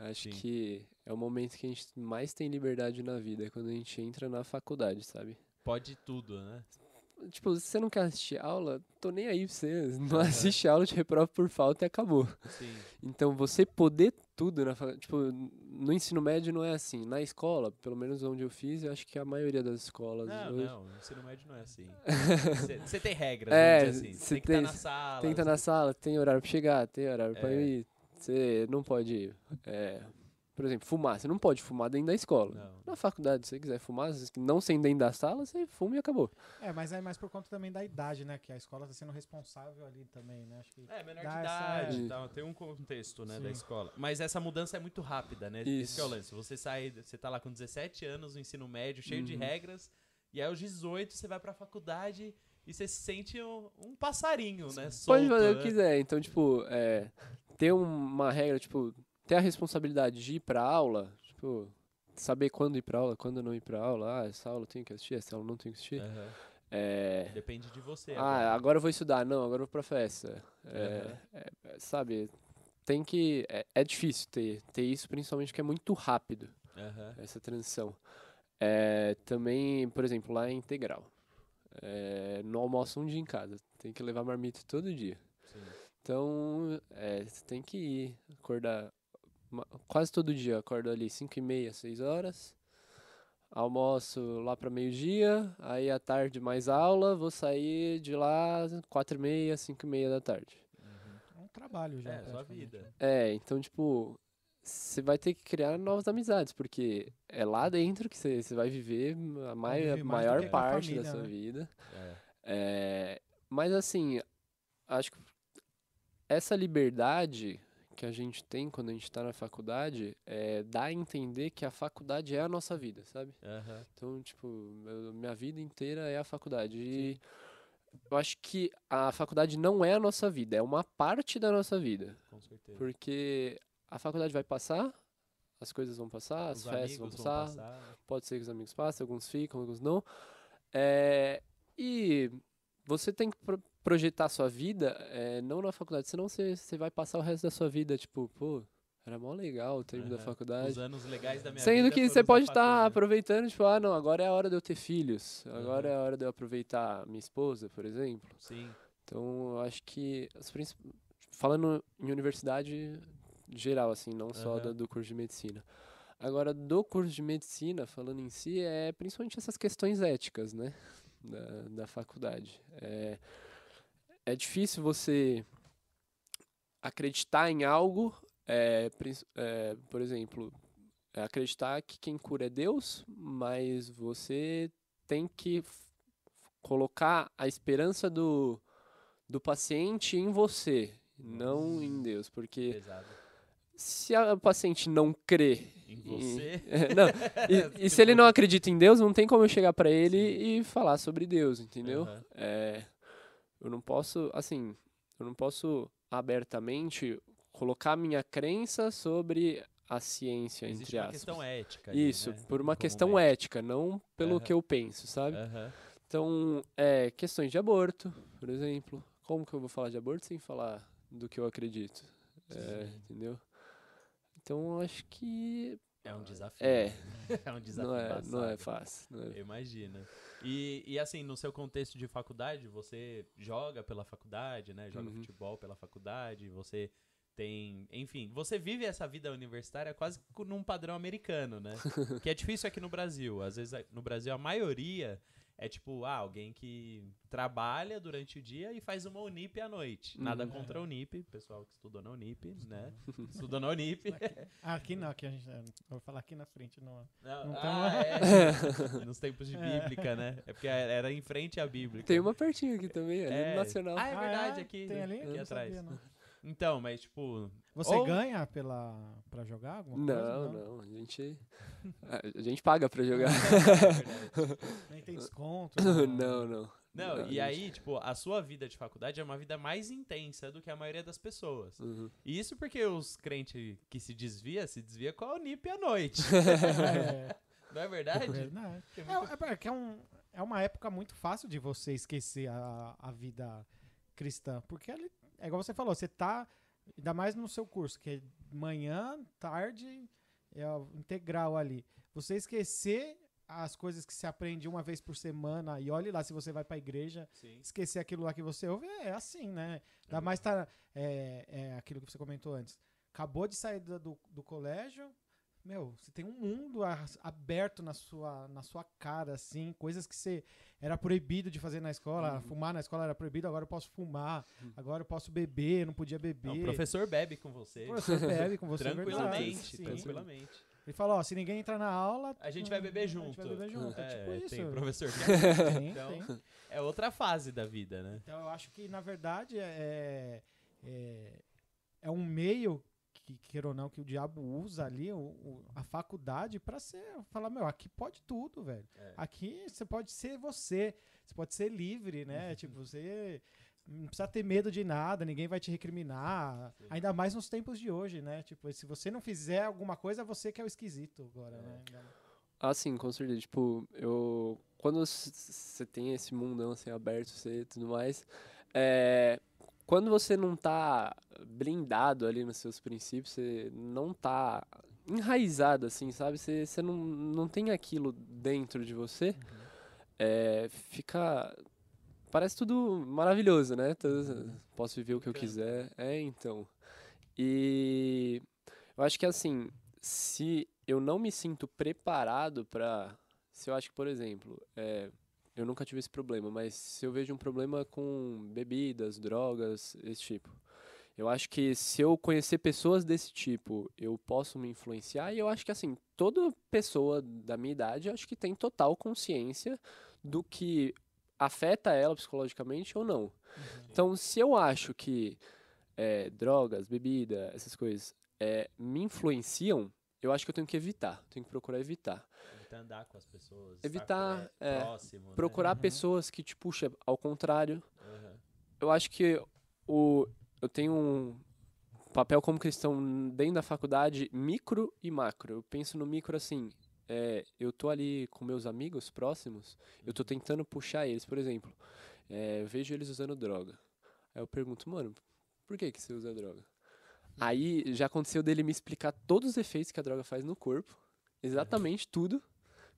Speaker 3: Acho
Speaker 1: Sim.
Speaker 3: que é é o momento que a gente mais tem liberdade na vida, é quando a gente entra na faculdade, sabe?
Speaker 1: Pode tudo, né?
Speaker 3: Tipo, se você não quer assistir aula, tô nem aí pra você. Não assiste aula, te reprova por falta e acabou.
Speaker 1: Sim.
Speaker 3: Então, você poder tudo na. Tipo, no ensino médio não é assim. Na escola, pelo menos onde eu fiz, eu acho que a maioria das escolas.
Speaker 1: Não,
Speaker 3: hoje-
Speaker 1: não, o ensino médio não é assim. (laughs) Você tem regras,
Speaker 3: É,
Speaker 1: assim. Você
Speaker 3: cê
Speaker 1: tem que estar
Speaker 3: tem-
Speaker 1: na sala.
Speaker 3: Tem que estar na sala, tem horário pra chegar, tem horário pra
Speaker 1: É.
Speaker 3: ir. Você não pode. é, por exemplo, fumar. Você não pode fumar dentro da escola.
Speaker 1: Não.
Speaker 3: Na faculdade, se você quiser fumar, se não sendo dentro da sala, você fuma e acabou.
Speaker 2: É, mas é mais por conta também da idade, né? Que a escola tá sendo responsável ali também, né? Acho que
Speaker 1: É, menor de
Speaker 2: essa-
Speaker 1: idade
Speaker 3: é.
Speaker 1: e tal, tem um contexto, né, da
Speaker 2: Sim.
Speaker 1: escola. Mas essa mudança é muito rápida, né? Esse
Speaker 3: Isso.
Speaker 1: que é o lance. Você sai, você tá lá com 17 anos no ensino médio, cheio de
Speaker 3: Uhum.
Speaker 1: regras, e aí aos 18 você vai pra faculdade e você se sente um, um passarinho, né?
Speaker 3: Pode
Speaker 1: Solto,
Speaker 3: fazer o
Speaker 1: né?
Speaker 3: que quiser. Então, tipo, é, ter uma regra, tipo, ter a responsabilidade de ir pra aula, tipo, saber quando ir pra aula, quando não ir pra aula. Ah, essa aula eu tenho que assistir, essa aula eu não tenho que assistir.
Speaker 1: Aham.
Speaker 3: É,
Speaker 1: Depende de você.
Speaker 3: ah,
Speaker 1: agora.
Speaker 3: eu vou estudar. Não, agora eu vou pra festa. É, é, é, sabe, tem que... É, é difícil ter, ter isso, principalmente porque é muito rápido,
Speaker 1: Aham.
Speaker 3: essa transição. É, também, por exemplo, lá é integral. Não almoço um dia em casa. Tem que levar marmita todo dia.
Speaker 1: Sim.
Speaker 3: Então, você tem que ir, acordar quase todo dia. Acordo ali 5 e meia, 6 horas. Almoço lá para meio-dia. Aí à tarde mais aula. Vou sair de lá 4 e meia, 5 e meia da tarde.
Speaker 2: é um trabalho já.
Speaker 1: É, sua vida.
Speaker 2: né?
Speaker 3: É, então, tipo, você vai ter que criar novas amizades, porque é lá dentro que você vai viver a, mai-
Speaker 2: viver
Speaker 3: maior parte
Speaker 2: família,
Speaker 3: da sua
Speaker 2: né?
Speaker 3: vida.
Speaker 1: É.
Speaker 3: É, mas assim, acho que essa liberdade que a gente tem quando a gente está na faculdade é, dá a entender que a faculdade é a nossa vida, sabe?
Speaker 1: Aham.
Speaker 3: Então, tipo, eu- minha vida inteira é a faculdade. E eu acho que a faculdade não é a nossa vida, é uma parte da nossa vida.
Speaker 1: Com certeza.
Speaker 3: Porque a faculdade vai passar, as coisas vão passar, as
Speaker 1: Os
Speaker 3: festas vão passar,
Speaker 1: passar.
Speaker 3: pode ser que os amigos passem, alguns ficam, alguns não. É, e você tem que projetar sua vida é, não na faculdade, senão você, você vai passar o resto da sua vida, tipo, pô, era mó legal o tempo da
Speaker 1: Aham.
Speaker 3: faculdade.
Speaker 1: Os anos legais da minha
Speaker 3: Sendo
Speaker 1: vida
Speaker 3: que
Speaker 1: foram
Speaker 3: você
Speaker 1: da
Speaker 3: pode estar
Speaker 1: facu, né?
Speaker 3: aproveitando, tipo, ah, não, agora é a hora de eu ter filhos, agora
Speaker 1: Aham.
Speaker 3: é a hora de eu aproveitar minha esposa, por exemplo.
Speaker 1: Sim.
Speaker 3: Então, eu acho que, as princip- falando em universidade geral, assim, não só
Speaker 1: Aham.
Speaker 3: da- do curso de medicina. Agora, do curso de medicina, falando em si, é principalmente essas questões éticas, né, da, da faculdade. É, é difícil você acreditar em algo, é, é, por exemplo, é acreditar que quem cura é Deus, mas você tem que colocar a esperança do, do paciente em você, não em Deus, porque
Speaker 1: Pesado.
Speaker 3: se a- o paciente não crê
Speaker 1: Em você. (laughs)
Speaker 3: não, e, (laughs) e se ele não acredita em Deus, não tem como eu chegar pra ele e falar sobre Deus, entendeu?
Speaker 1: Aham.
Speaker 3: É, eu não posso, assim, eu não posso abertamente colocar minha crença sobre a ciência,
Speaker 1: Existe
Speaker 3: entre
Speaker 1: uma
Speaker 3: aspas.
Speaker 1: questão ética. ali,
Speaker 3: Isso,
Speaker 1: né?
Speaker 3: por uma
Speaker 1: Como
Speaker 3: questão ética, não pelo
Speaker 1: Aham.
Speaker 3: que eu penso, sabe?
Speaker 1: Aham.
Speaker 3: Então, é, questões de aborto, por exemplo. Como que eu vou falar de aborto sem falar do que eu acredito? É, entendeu? Então, eu acho que
Speaker 1: É um desafio.
Speaker 3: É.
Speaker 1: né? (laughs) É um desafio
Speaker 3: não é, não é fácil. não é-
Speaker 1: Imagina. E, e assim, no seu contexto de faculdade, você joga pela faculdade, né? Joga
Speaker 3: Uhum.
Speaker 1: futebol pela faculdade, você tem. Enfim, você vive essa vida universitária quase num padrão americano, né? (laughs) que é difícil aqui no Brasil. Às vezes no Brasil a maioria é tipo, ah, alguém que trabalha durante o dia e faz uma Unip à noite. Nada
Speaker 3: Uhum.
Speaker 1: contra a Unip, pessoal que estudou na Unip, né? (laughs) Estudou na Unip.
Speaker 2: Ah, aqui não, aqui a gente. eu Vou falar aqui na frente. Não.
Speaker 1: Não,
Speaker 2: Não
Speaker 1: ah,
Speaker 2: tem
Speaker 1: é. (laughs) Nos tempos de
Speaker 2: É.
Speaker 1: bíblica, né? É porque era em frente à bíblica.
Speaker 3: Tem uma pertinho aqui também, ali
Speaker 1: É.
Speaker 3: no Nacional.
Speaker 1: Ah, é
Speaker 2: Ah,
Speaker 1: verdade,
Speaker 2: é?
Speaker 1: aqui,
Speaker 2: Tem ali?
Speaker 1: aqui atrás.
Speaker 2: sabia.
Speaker 1: Então, mas tipo.
Speaker 2: Você
Speaker 1: Ou-
Speaker 2: ganha pela, pra jogar alguma
Speaker 3: não,
Speaker 2: coisa?
Speaker 3: não, a gente. A gente paga pra jogar. (laughs)
Speaker 2: Nem tem desconto. (laughs)
Speaker 3: não, não.
Speaker 1: Não,
Speaker 3: Não,
Speaker 1: e
Speaker 3: gente.
Speaker 1: aí, tipo, a sua vida de faculdade é uma vida mais intensa do que a maioria das pessoas.
Speaker 3: Uhum.
Speaker 1: E isso porque os crentes que se desvia, se desvia com a Unip à noite.
Speaker 2: É, (laughs)
Speaker 1: Não é verdade?
Speaker 2: é verdade.
Speaker 1: É
Speaker 2: É,
Speaker 1: muito-
Speaker 2: é, é é, um, é uma época muito fácil de você esquecer a, a vida cristã. Porque ali, é igual você falou, você tá. Ainda mais no seu curso, que é manhã, tarde é o integral ali. Você esquecer as coisas que se aprende uma vez por semana e olhe lá se você vai pra igreja,
Speaker 1: Sim.
Speaker 2: esquecer aquilo lá que você ouve, é assim, né? Ainda mais tá, é, é aquilo que você comentou antes. Acabou de sair do, do, do colégio, meu, você tem um mundo a- aberto na sua, na sua cara, assim, coisas que você era proibido de fazer na escola,
Speaker 1: Uhum.
Speaker 2: fumar na escola era proibido, agora eu posso fumar, agora eu posso beber, não podia beber.
Speaker 1: Não, o professor bebe com você.
Speaker 2: O professor bebe com você, é verdade,
Speaker 1: Tranquilamente,
Speaker 2: sim.
Speaker 1: tranquilamente.
Speaker 2: Ele falou, ó, se ninguém entrar na aula...
Speaker 1: A gente vai beber
Speaker 2: A gente
Speaker 1: junto.
Speaker 2: vai beber junto, é, tipo isso.
Speaker 1: Tem professor que é (laughs)
Speaker 2: Tem,
Speaker 1: Então,
Speaker 2: tem.
Speaker 1: É outra fase da vida, né?
Speaker 2: Então eu acho que, na verdade, é, é, é um meio, que, queira ou não, que o diabo usa ali, o, o- a faculdade, pra ser. Falar, meu, aqui pode tudo, velho.
Speaker 1: É.
Speaker 2: Aqui você pode ser você. Você pode ser livre,
Speaker 1: Uhum.
Speaker 2: né? (laughs) tipo, você. Não precisa ter medo de nada, ninguém vai te recriminar.
Speaker 1: Sim.
Speaker 2: Ainda mais nos tempos de hoje, né? Tipo, se você não fizer alguma coisa, você que é o esquisito agora,
Speaker 1: É.
Speaker 2: né?
Speaker 3: Ah, sim, com certeza. Tipo, eu. Quando você tem esse mundão assim aberto e tudo mais, é, quando você não tá blindado ali nos seus princípios, você não tá enraizado, assim, sabe? Você, você não, não tem aquilo dentro de você, é, fica. Parece tudo maravilhoso, né? Tá- Posso viver o que eu quiser. É, então. E eu acho que assim, se eu não me sinto preparado pra. Se eu acho que, por exemplo, é, eu nunca tive esse problema, mas se eu vejo um problema com bebidas, drogas, esse tipo. Eu acho que se eu conhecer pessoas desse tipo, eu posso me influenciar. E eu acho que, assim, toda pessoa da minha idade, acho que tem total consciência do que afeta ela psicologicamente ou não. Então, se eu acho que é, drogas, bebida, essas coisas é, me influenciam, eu acho que eu tenho que evitar. Tenho que procurar evitar.
Speaker 1: Evitar andar com as pessoas. estar
Speaker 3: Evitar, é,
Speaker 1: próximo. né?
Speaker 3: Procurar
Speaker 2: Uhum.
Speaker 3: pessoas que te puxam ao contrário.
Speaker 1: Aham.
Speaker 3: Eu acho que o, eu tenho um papel como cristão dentro da faculdade micro e macro. Eu penso no micro assim, é, eu tô ali com meus amigos próximos, eu tô tentando puxar eles, por exemplo, é, eu vejo eles usando droga. Aí eu pergunto, mano, por que que você usa droga? Aí já aconteceu dele me explicar todos os efeitos que a droga faz no corpo, exatamente tudo,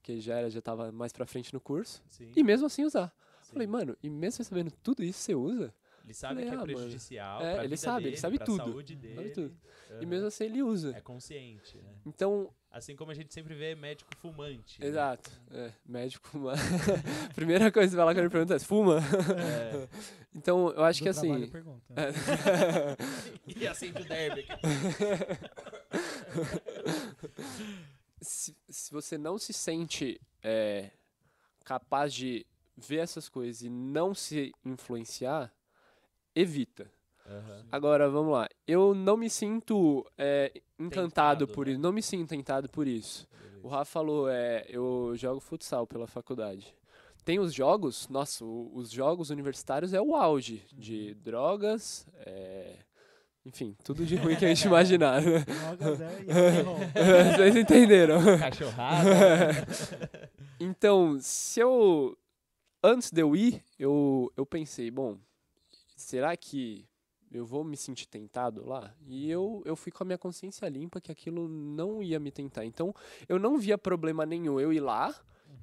Speaker 3: que já era, já tava mais pra frente no curso,
Speaker 1: Sim.
Speaker 3: e mesmo assim usar.
Speaker 1: sim.
Speaker 3: Falei, mano, e mesmo você sabendo tudo isso, você usa?
Speaker 1: Ele sabe
Speaker 3: falei,
Speaker 1: que é
Speaker 3: ah,
Speaker 1: prejudicial.
Speaker 3: É,
Speaker 1: pra
Speaker 3: ele
Speaker 1: vida
Speaker 3: sabe, ele
Speaker 1: dele,
Speaker 3: sabe
Speaker 1: pra
Speaker 3: tudo.
Speaker 1: saúde dele.
Speaker 3: tudo. E
Speaker 1: Aham.
Speaker 3: mesmo assim ele usa.
Speaker 1: É consciente, né?
Speaker 3: Então,
Speaker 1: Assim como a gente sempre vê médico fumante. né?
Speaker 3: exato. É, médico fuma. (laughs) Primeira coisa que vai lá que ele pergunta é: fuma?
Speaker 1: É. (laughs)
Speaker 3: Então, eu acho
Speaker 2: Do
Speaker 3: que assim.
Speaker 2: pergunta. (laughs)
Speaker 1: E acende o derby aqui.
Speaker 3: Se, se você não se sente é, capaz de ver essas coisas e não se influenciar, evita.
Speaker 1: Aham.
Speaker 3: Agora, vamos lá. Eu não me sinto é, encantado
Speaker 1: Tentado,
Speaker 3: por
Speaker 1: né?
Speaker 3: isso. Não me sinto tentado por isso. O Rafa falou, é, eu jogo futsal pela faculdade. Tem os jogos, nossa, os jogos universitários é o auge de drogas, é, enfim, tudo de ruim que a gente imaginar.
Speaker 2: Drogas, é, alcohol. (laughs)
Speaker 3: Vocês entenderam.
Speaker 1: Cachorrada. (laughs)
Speaker 3: Então, se eu. Antes de eu ir, eu, eu pensei, bom, será que eu vou me sentir tentado lá? E eu, eu fui com a minha consciência limpa que aquilo não ia me tentar. Então, eu não via problema nenhum eu ir lá,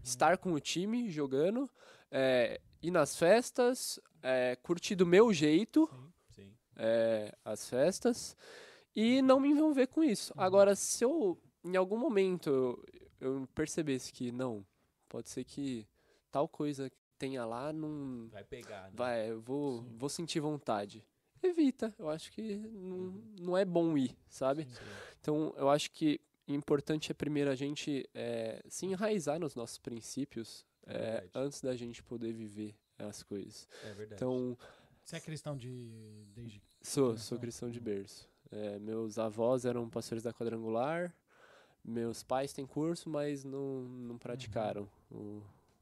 Speaker 3: estar com o time jogando, é, ir nas festas, é, curtir do meu jeito
Speaker 1: Sim.
Speaker 3: É, as festas e não me envolver com isso. Agora, se eu, em algum momento, eu, eu percebesse que não, pode ser que tal coisa tenha lá não
Speaker 1: Vai pegar, né?
Speaker 3: vai, eu vou,
Speaker 2: Sim.
Speaker 3: vou sentir vontade. Evita, eu acho que não, não é bom ir, sabe?
Speaker 1: Sim.
Speaker 3: Então, eu acho que o importante é primeiro a gente é, se enraizar nos nossos princípios
Speaker 1: É
Speaker 3: é, antes da gente poder viver as coisas.
Speaker 1: É verdade.
Speaker 3: Então,
Speaker 2: Você é cristão de desde
Speaker 3: Sou, sou cristão de berço. É, meus avós eram pastores da quadrangular. Meus pais têm curso, mas não, não praticaram. o-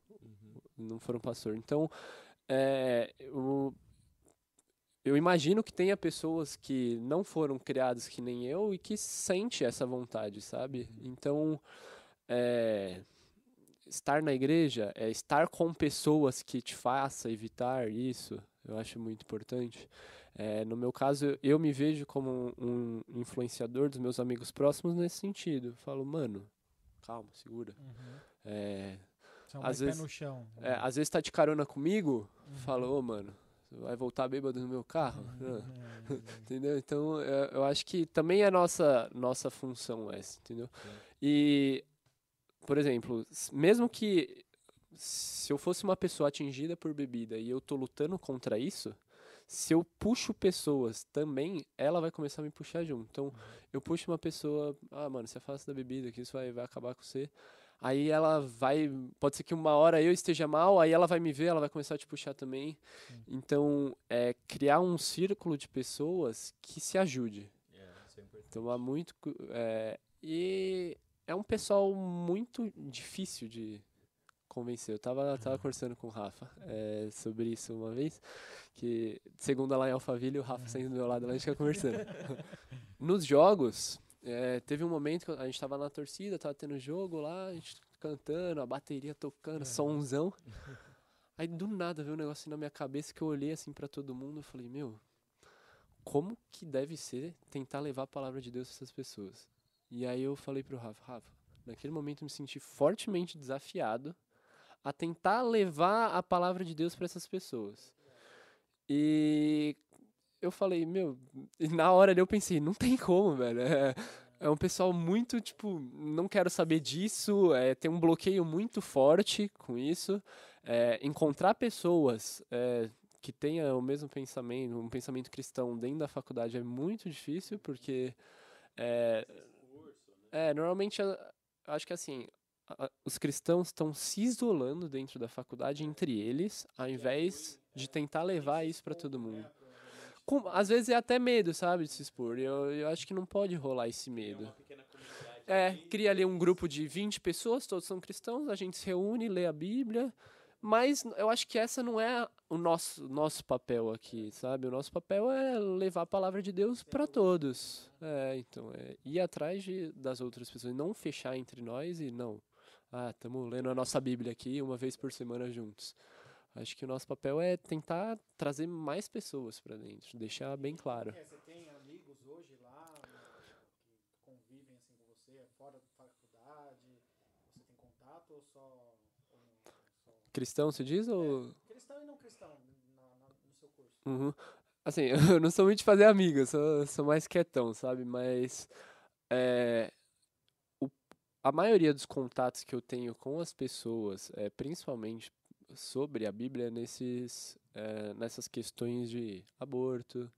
Speaker 1: Uhum.
Speaker 3: não foram pastor. Então, é, eu, eu imagino que tenha pessoas que não foram criadas que nem eu e que sente essa vontade, sabe? Então, é, estar na igreja é estar com pessoas que te faça evitar isso. Eu acho muito importante. É, no meu caso, eu me vejo como um, um influenciador dos meus amigos próximos nesse sentido. Falo, mano, calma, segura.
Speaker 2: Uhum.
Speaker 3: É,
Speaker 2: São
Speaker 3: Às vezes-
Speaker 2: no chão.
Speaker 3: é, às vezes tá de carona comigo,
Speaker 2: Uhum.
Speaker 3: fala, ô mano, você vai voltar bêbado no meu carro?
Speaker 2: Uhum.
Speaker 3: Ah, (laughs) (laughs) Entendeu? Então, eu, eu acho que também é nossa, nossa função essa, entendeu? E, por exemplo, mesmo que se eu fosse uma pessoa atingida por bebida e eu tô lutando contra isso, se eu puxo pessoas também, ela vai começar a me puxar junto. Então, eu puxo uma pessoa, ah, mano, se afasta da bebida, que isso vai, vai acabar com você. Aí ela vai, pode ser que uma hora eu esteja mal, aí ela vai me ver, ela vai começar a te puxar também. Então, é criar um círculo de pessoas que se ajude.
Speaker 1: É, isso é importante.
Speaker 3: Tomar muito. cu- É, e é um pessoal muito difícil de convencer. Eu tava, tava conversando com o Rafa é, sobre isso uma vez, que segunda lá em Alphaville, o Rafa saindo do meu lado lá, a gente fica conversando. (laughs) Nos jogos, é, teve um momento que a gente tava na torcida, tava tendo jogo lá, a gente cantando, a bateria tocando, somzão. (laughs) Aí do nada veio um negócio assim na minha cabeça que eu olhei assim pra todo mundo e falei, meu, como que deve ser tentar levar a palavra de Deus para essas pessoas? E aí eu falei pro Rafa, Rafa, naquele momento eu me senti fortemente desafiado a tentar levar a palavra de Deus para essas pessoas. E eu falei, meu, (laughs) na hora ali eu pensei, não tem como, velho. É, é um pessoal muito, tipo, não quero saber disso, é, tem um bloqueio muito forte com isso. É, encontrar pessoas é, que tenha o mesmo pensamento, um pensamento cristão dentro da faculdade é muito difícil, porque é, é normalmente acho que assim os cristãos estão se isolando dentro da faculdade entre eles, ao invés de tentar levar isso para todo mundo. Com- às vezes é até medo, sabe, de se expor. Eu, eu acho que não pode rolar esse medo. É, cria ali um grupo de 20 pessoas, todos são cristãos, a gente se reúne, lê a Bíblia, mas eu acho que essa não é o nosso, nosso papel aqui, sabe? O nosso papel é levar a palavra de Deus para todos. É, então, é ir atrás de, das outras pessoas, não fechar entre nós e não. Ah, estamos lendo a nossa Bíblia aqui uma vez por semana juntos. Acho que o nosso papel é tentar trazer mais pessoas para dentro, deixar bem claro.
Speaker 2: É, Você tem amigos hoje lá que convivem assim com você, fora da faculdade? Você tem contato ou só. Ou não, só...
Speaker 3: Cristão, se diz? Ou...
Speaker 2: Cristão e não cristão na- na- no seu curso?
Speaker 3: Uhum. Assim, (laughs) eu não sou muito de fazer amigos, sou, sou mais quietão, sabe? Mas é, a maioria dos contatos que eu tenho com as pessoas, é, principalmente sobre a Bíblia, é nesses, é, nessas questões de aborto,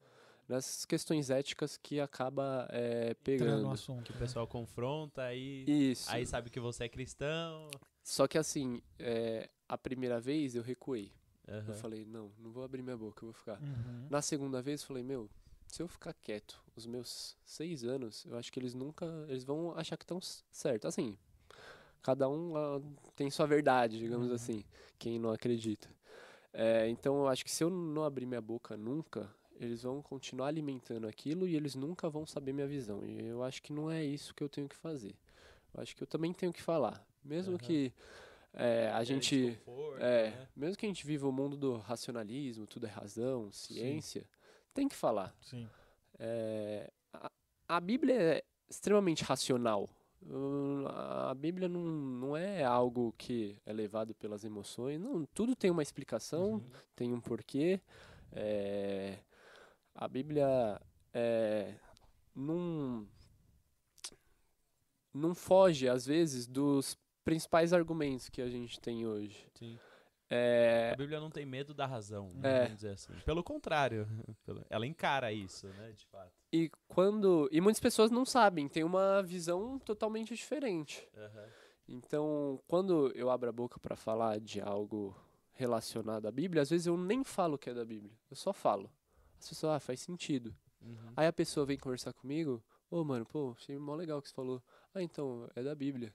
Speaker 3: nessas questões éticas que acaba é,
Speaker 2: Entrando
Speaker 3: pegando.
Speaker 2: no assunto.
Speaker 1: Que o pessoal confronta aí.
Speaker 3: Isso.
Speaker 1: Aí sabe que você é cristão.
Speaker 3: Só que assim, é, a primeira vez eu recuei.
Speaker 1: Aham.
Speaker 3: Eu falei, não, não vou abrir minha boca, eu vou ficar.
Speaker 2: Uhum.
Speaker 3: Na segunda vez, eu falei, meu, se eu ficar quieto os meus seis anos, eu acho que eles nunca. Eles vão achar que estão certo. Assim, cada um ah, tem sua verdade, digamos
Speaker 2: Uhum.
Speaker 3: assim, quem não acredita. É, então, eu acho que se eu não abrir minha boca nunca, eles vão continuar alimentando aquilo e eles nunca vão saber minha visão. E eu acho que não é isso que eu tenho que fazer. Eu acho que eu também tenho que falar. Mesmo
Speaker 1: Aham.
Speaker 3: que é, a
Speaker 1: Aquele
Speaker 3: gente.
Speaker 1: desconforto,
Speaker 3: É,
Speaker 1: né?
Speaker 3: mesmo que a gente viva o mundo do racionalismo, tudo é razão, ciência, tem que falar.
Speaker 2: Sim.
Speaker 3: É, a, a Bíblia é extremamente racional. Hum, A Bíblia não, não é algo que é levado pelas emoções. Não, tudo tem uma explicação,
Speaker 1: Uhum.
Speaker 3: tem um porquê. É, a Bíblia é, não, não foge, às vezes, dos principais argumentos que a gente tem hoje.
Speaker 1: Sim.
Speaker 3: É,
Speaker 1: A Bíblia não tem medo da razão,
Speaker 3: É.
Speaker 1: vamos dizer assim. Pelo contrário, (laughs) ela encara isso, né, de fato.
Speaker 3: E quando. E muitas pessoas não sabem, tem uma visão totalmente diferente.
Speaker 1: Aham.
Speaker 3: Então, quando eu abro a boca para falar de algo relacionado à Bíblia, às vezes eu nem falo que é da Bíblia. Eu só falo. As pessoas, ah, faz sentido.
Speaker 1: Uhum.
Speaker 3: Aí a pessoa vem conversar comigo, ô mano, pô, achei mó legal o que você falou. Ah, então, é da Bíblia.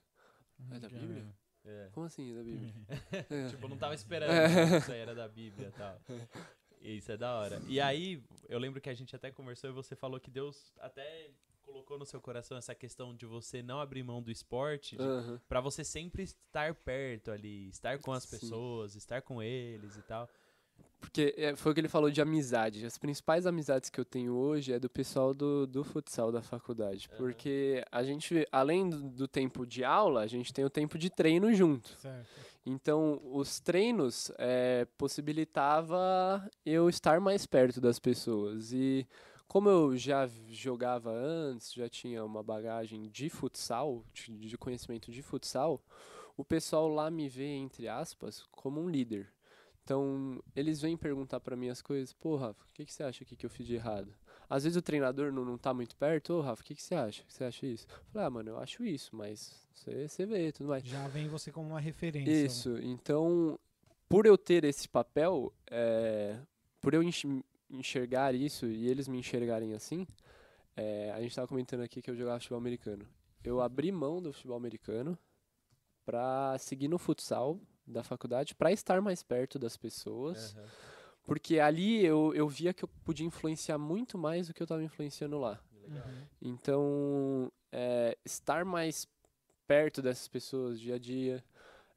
Speaker 3: É da Bíblia?
Speaker 1: É.
Speaker 3: Como assim, é da Bíblia? (laughs) É.
Speaker 1: Tipo, eu não tava esperando
Speaker 3: É.
Speaker 1: que isso aí era da Bíblia e tal. (laughs) Isso é da hora. E aí, eu lembro que a gente até conversou e você falou que Deus até colocou no seu coração essa questão de você não abrir mão do esporte,
Speaker 3: Aham.
Speaker 1: pra você sempre estar perto ali, estar com as
Speaker 3: Sim.
Speaker 1: pessoas, estar com eles e tal.
Speaker 3: Porque é, foi o que ele falou de amizade. As principais amizades que eu tenho hoje é do pessoal do, do futsal da faculdade.
Speaker 1: Aham.
Speaker 3: Porque a gente, além do, do tempo de aula, a gente tem o tempo de treino junto.
Speaker 2: Certo.
Speaker 3: Então, os treinos é, possibilitava eu estar mais perto das pessoas. E como eu já jogava antes, já tinha uma bagagem de futsal, de conhecimento de futsal, o pessoal lá me vê, entre aspas, como um líder. Então, eles vêm perguntar pra mim as coisas, pô, Rafa, o que, que você acha aqui que eu fiz de errado? Às vezes o treinador não, não tá muito perto, ô, Rafa, o que, que você acha? Você acha isso? Eu ah, mano, eu acho isso, mas você, você vê, tudo mais.
Speaker 2: Já vem você como uma referência. né?
Speaker 3: Isso, então, por eu ter esse papel, é, por eu enx- enxergar isso e eles me enxergarem assim, é, a gente estava comentando aqui que eu jogava futebol americano. Eu abri mão do futebol americano pra seguir no futsal da faculdade, pra estar mais perto das pessoas,
Speaker 1: Aham.
Speaker 3: porque ali eu, eu via que eu podia influenciar muito mais do que eu estava influenciando lá.
Speaker 2: Uhum.
Speaker 3: Então, é, estar mais perto dessas pessoas dia a dia.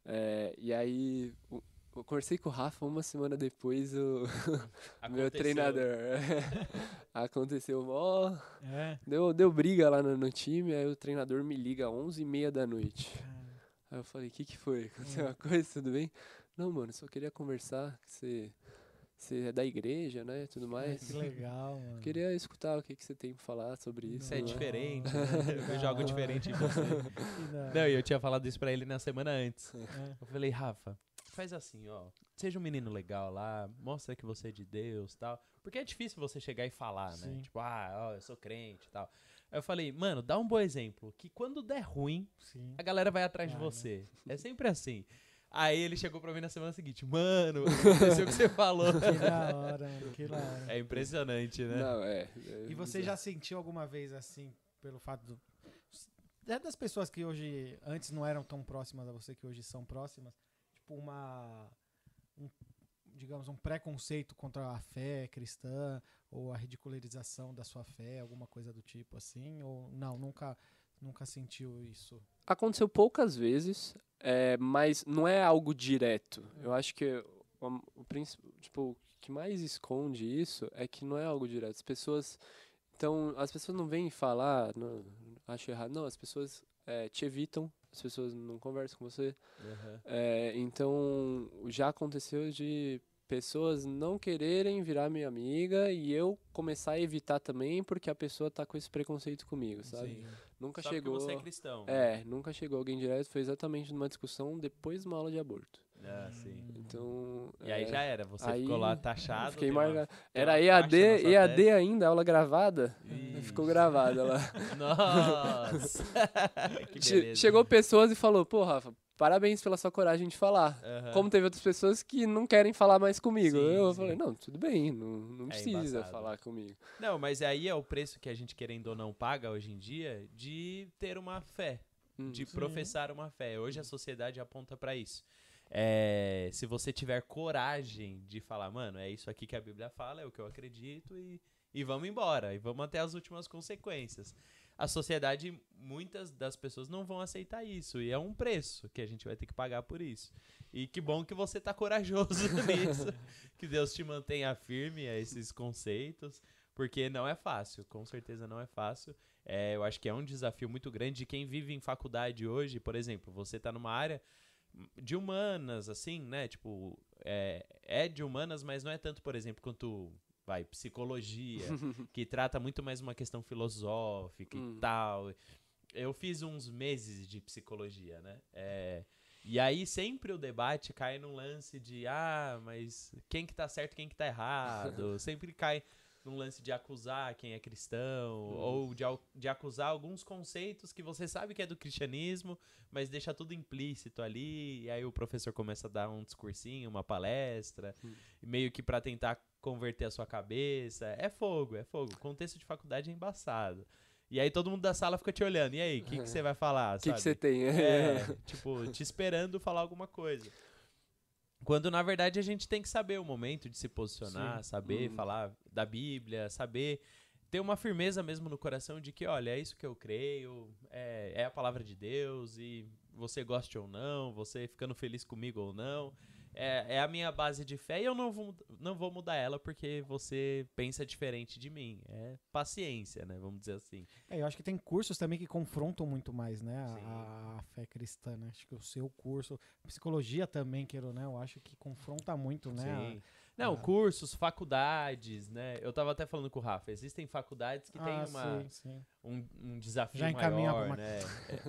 Speaker 3: é, e aí, o- eu conversei com o Rafa uma semana depois, o (laughs) meu treinador. (laughs) Aconteceu, ó,
Speaker 2: É.
Speaker 3: deu, deu briga lá no, no time, aí o treinador me liga às 11h30 da noite. Aí eu falei, o que, que foi? (laughs) Aconteceu uma coisa, tudo bem? Não, mano, só queria conversar, que você, você é da igreja, né, tudo mais.
Speaker 2: Que legal, (laughs) mano.
Speaker 3: Queria escutar o que, que você tem pra falar sobre isso.
Speaker 1: Você é
Speaker 3: né?
Speaker 1: diferente, (laughs) né? Eu
Speaker 2: Legal.
Speaker 1: diferente em você. Não, e eu tinha falado isso pra ele na semana antes.
Speaker 2: É.
Speaker 1: Eu falei, Rafa, faz assim, ó. Seja um menino legal lá, mostra que você é de Deus tal. Porque é difícil você chegar e falar, né?
Speaker 2: Sim.
Speaker 1: Tipo, ah, ó, eu sou crente e tal. Aí eu falei, mano, dá um bom exemplo. Que quando der ruim,
Speaker 2: Sim.
Speaker 1: a galera vai atrás de
Speaker 2: Vai, né?
Speaker 1: você. É sempre assim. Aí ele chegou pra mim na semana seguinte, mano, (laughs) aconteceu o que você falou.
Speaker 2: Que da hora, mano. Que da hora.
Speaker 1: É impressionante, né?
Speaker 3: Não, é.
Speaker 2: E você já sentiu alguma vez assim, pelo fato do. É das pessoas que hoje, antes não eram tão próximas a você, que hoje são próximas, tipo uma. um- digamos, um preconceito contra a fé cristã, ou a ridicularização da sua fé, alguma coisa do tipo assim, ou não, nunca, nunca sentiu isso?
Speaker 3: Aconteceu poucas vezes, é, mas não é algo direto. Eu acho que o, o, tipo, o que mais esconde isso é que não é algo direto. As pessoas. Então, as pessoas não vêm falar, não, acho errado. Não, as pessoas é, te evitam, as pessoas não conversam com você.
Speaker 1: Aham.
Speaker 3: É, então, já aconteceu de pessoas não quererem virar minha amiga e eu começar a evitar também porque a pessoa tá com esse preconceito comigo, sabe?
Speaker 1: Sim.
Speaker 3: Nunca
Speaker 1: Só
Speaker 3: chegou.
Speaker 1: você é cristão. né?
Speaker 3: É, nunca chegou alguém direto, foi exatamente numa discussão depois de uma aula de aborto.
Speaker 1: Ah, sim.
Speaker 3: Então.
Speaker 1: E aí
Speaker 3: é,
Speaker 1: já era, você ficou lá taxado.
Speaker 3: Fiquei
Speaker 1: tem uma-
Speaker 3: Era EAD, EAD ainda, aula gravada. Ficou
Speaker 1: Ixi.
Speaker 3: gravada lá. (laughs)
Speaker 1: Nossa! (laughs) beleza.
Speaker 3: Chegou pessoas e falou, pô, Rafa, parabéns pela sua coragem de falar.
Speaker 1: Aham.
Speaker 3: Como teve outras pessoas que não querem falar mais comigo.
Speaker 1: Sim,
Speaker 3: eu
Speaker 1: sim.
Speaker 3: falei, não, tudo bem, não, não
Speaker 1: É
Speaker 3: precisa
Speaker 1: embaçado.
Speaker 3: falar comigo.
Speaker 1: Não, mas aí é o preço que a gente, querendo ou não, paga hoje em dia de ter uma fé,
Speaker 3: Hum.
Speaker 1: de
Speaker 2: Sim.
Speaker 1: professar uma fé. Hoje a sociedade aponta pra isso. É, se você tiver coragem de falar, mano, é isso aqui que a Bíblia fala, é o que eu acredito e, e vamos embora, e vamos até as últimas consequências. A sociedade, muitas das pessoas não vão aceitar isso, e é um preço que a gente vai ter que pagar por isso. E que bom que você tá corajoso (laughs) nisso, que Deus te mantenha firme a esses conceitos, porque não é fácil, com certeza não é fácil. É, eu acho que é um desafio muito grande de quem vive em faculdade hoje, por exemplo, você tá numa área de humanas, assim, né? Tipo, é, é de humanas, mas não é tanto, por exemplo, quanto vai psicologia, (laughs) que trata muito mais uma questão filosófica
Speaker 3: Hum.
Speaker 1: e tal. Eu fiz uns meses de psicologia, né? É, e aí sempre o debate cai num lance de ah, mas quem que tá certo, quem que tá errado? (laughs) sempre cai num lance de acusar quem é cristão ou de, de acusar alguns conceitos que você sabe que é do cristianismo, mas deixa tudo implícito ali, e aí o professor começa a dar um discursinho, uma palestra,
Speaker 3: Hum.
Speaker 1: meio que pra tentar converter a sua cabeça. É fogo, é fogo. O contexto de faculdade é embaçado. E aí todo mundo da sala fica te olhando. E aí, o que, que (laughs) você vai falar?
Speaker 3: O que que você tem?
Speaker 1: É, (laughs) tipo, te esperando falar alguma coisa. Quando na verdade a gente tem que saber o momento de se posicionar,
Speaker 2: Sim.
Speaker 1: saber
Speaker 3: Hum.
Speaker 1: falar da Bíblia, saber ter uma firmeza mesmo no coração de que, olha, é isso que eu creio, é, é a palavra de Deus e você goste ou não, você ficando feliz comigo ou não, é, é a minha base de fé e eu não vou, não vou mudar ela porque você pensa diferente de mim. É paciência, né? Vamos dizer assim.
Speaker 2: É, eu acho que tem cursos também que confrontam muito mais, né? A, a fé cristã, né? Acho que o seu curso, psicologia também, queiro, né? Eu acho que confronta muito, né?
Speaker 1: Sim. Não, cursos, faculdades, né? Eu tava até falando com o Rafa, existem faculdades que
Speaker 2: Ah,
Speaker 1: têm uma,
Speaker 2: sim, sim.
Speaker 1: um, um desafio
Speaker 2: Já
Speaker 1: maior,
Speaker 2: uma-
Speaker 1: né?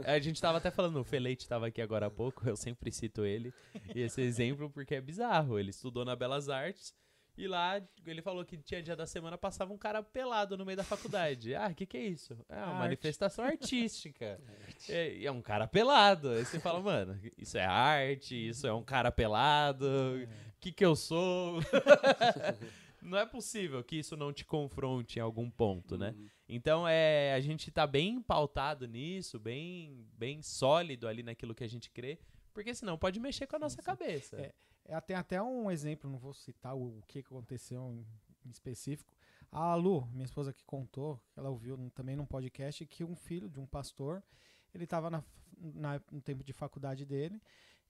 Speaker 1: É, (laughs) a gente tava até falando, o Feleite tava aqui agora há pouco, eu sempre cito ele, e esse exemplo porque é bizarro. Ele estudou na Belas Artes e lá ele falou que tinha dia da semana passava um cara pelado no meio da faculdade. Ah, o que que é isso? É uma
Speaker 2: Arte.
Speaker 1: manifestação artística. (laughs) É, é um cara pelado. Aí você fala, mano, isso é arte, isso é um cara pelado, o que que eu sou? (laughs) não é possível que isso não te confronte em algum ponto, né?
Speaker 3: Uhum.
Speaker 1: Então é, a gente tá bem pautado nisso, bem, bem sólido ali naquilo que a gente crê, porque senão pode mexer com a nossa cabeça.
Speaker 2: É. É, tem até um exemplo, não vou citar o, o que aconteceu em, em específico. A Lu, minha esposa que contou, ela ouviu também num podcast que um filho de um pastor, ele estava na, na- no tempo de faculdade dele,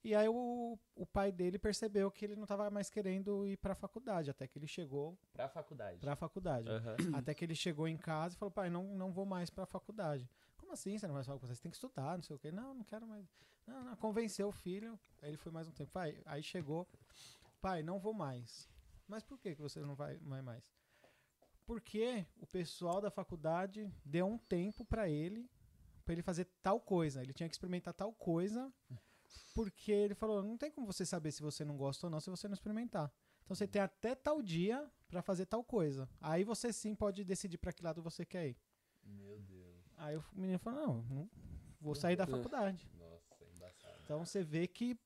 Speaker 2: e aí o, o pai dele percebeu que ele não estava mais querendo ir para a faculdade, até que ele chegou
Speaker 1: Pra faculdade.
Speaker 2: para a faculdade.
Speaker 1: Aham. (clears throat)
Speaker 2: Até que ele chegou em casa e falou, pai, não, não vou mais pra faculdade. Como assim você não vai pra faculdade? Você tem que estudar, não sei o quê. Não, não quero mais. Não, não, convenceu o filho. Aí ele foi mais um tempo. Pai, aí chegou, pai, não vou mais. Mas por que, que você não vai, vai mais? Porque o pessoal da faculdade deu um tempo pra ele, pra ele fazer tal coisa. Ele tinha que experimentar tal coisa, porque ele falou, não tem como você saber se você não gosta ou não se você não experimentar. Então você tem até tal dia pra fazer tal coisa. Aí você sim pode decidir pra que lado você quer ir.
Speaker 1: Meu Deus.
Speaker 2: Aí o menino falou: não, não vou sair da
Speaker 3: É. (laughs)
Speaker 2: faculdade.
Speaker 1: Nossa, embaçado.
Speaker 2: Então você vê que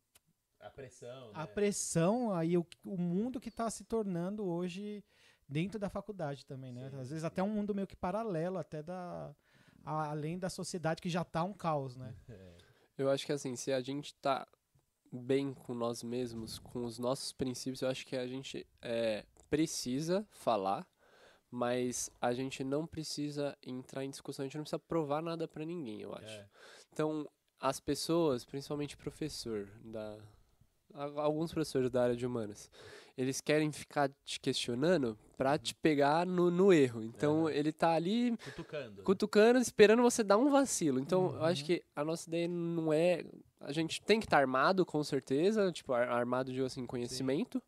Speaker 1: A pressão,
Speaker 2: a
Speaker 1: né?
Speaker 2: pressão aí, o, o mundo que está se tornando hoje dentro da faculdade também, né?
Speaker 1: Sim,
Speaker 2: Às vezes
Speaker 1: sim.
Speaker 2: até um mundo meio que paralelo, até da. a- além da sociedade que já tá um caos, né? (laughs)
Speaker 1: É.
Speaker 3: Eu acho que assim, se a gente tá bem com nós mesmos, com os nossos princípios, eu acho que a gente é, precisa falar, mas a gente não precisa entrar em discussão, a gente não precisa provar nada pra ninguém, eu acho.
Speaker 1: É.
Speaker 3: Então, as pessoas, principalmente professor, da, alguns professores da área de humanas, eles querem ficar te questionando pra te pegar no, no erro. Então,
Speaker 1: Aham.
Speaker 3: ele tá ali
Speaker 1: Cutucando.
Speaker 3: cutucando, esperando você dar um vacilo. Então, eu acho
Speaker 2: Uhum.
Speaker 3: que a nossa ideia não é. A gente tem que estar armado, com certeza, tipo, ar- armado de assim, conhecimento.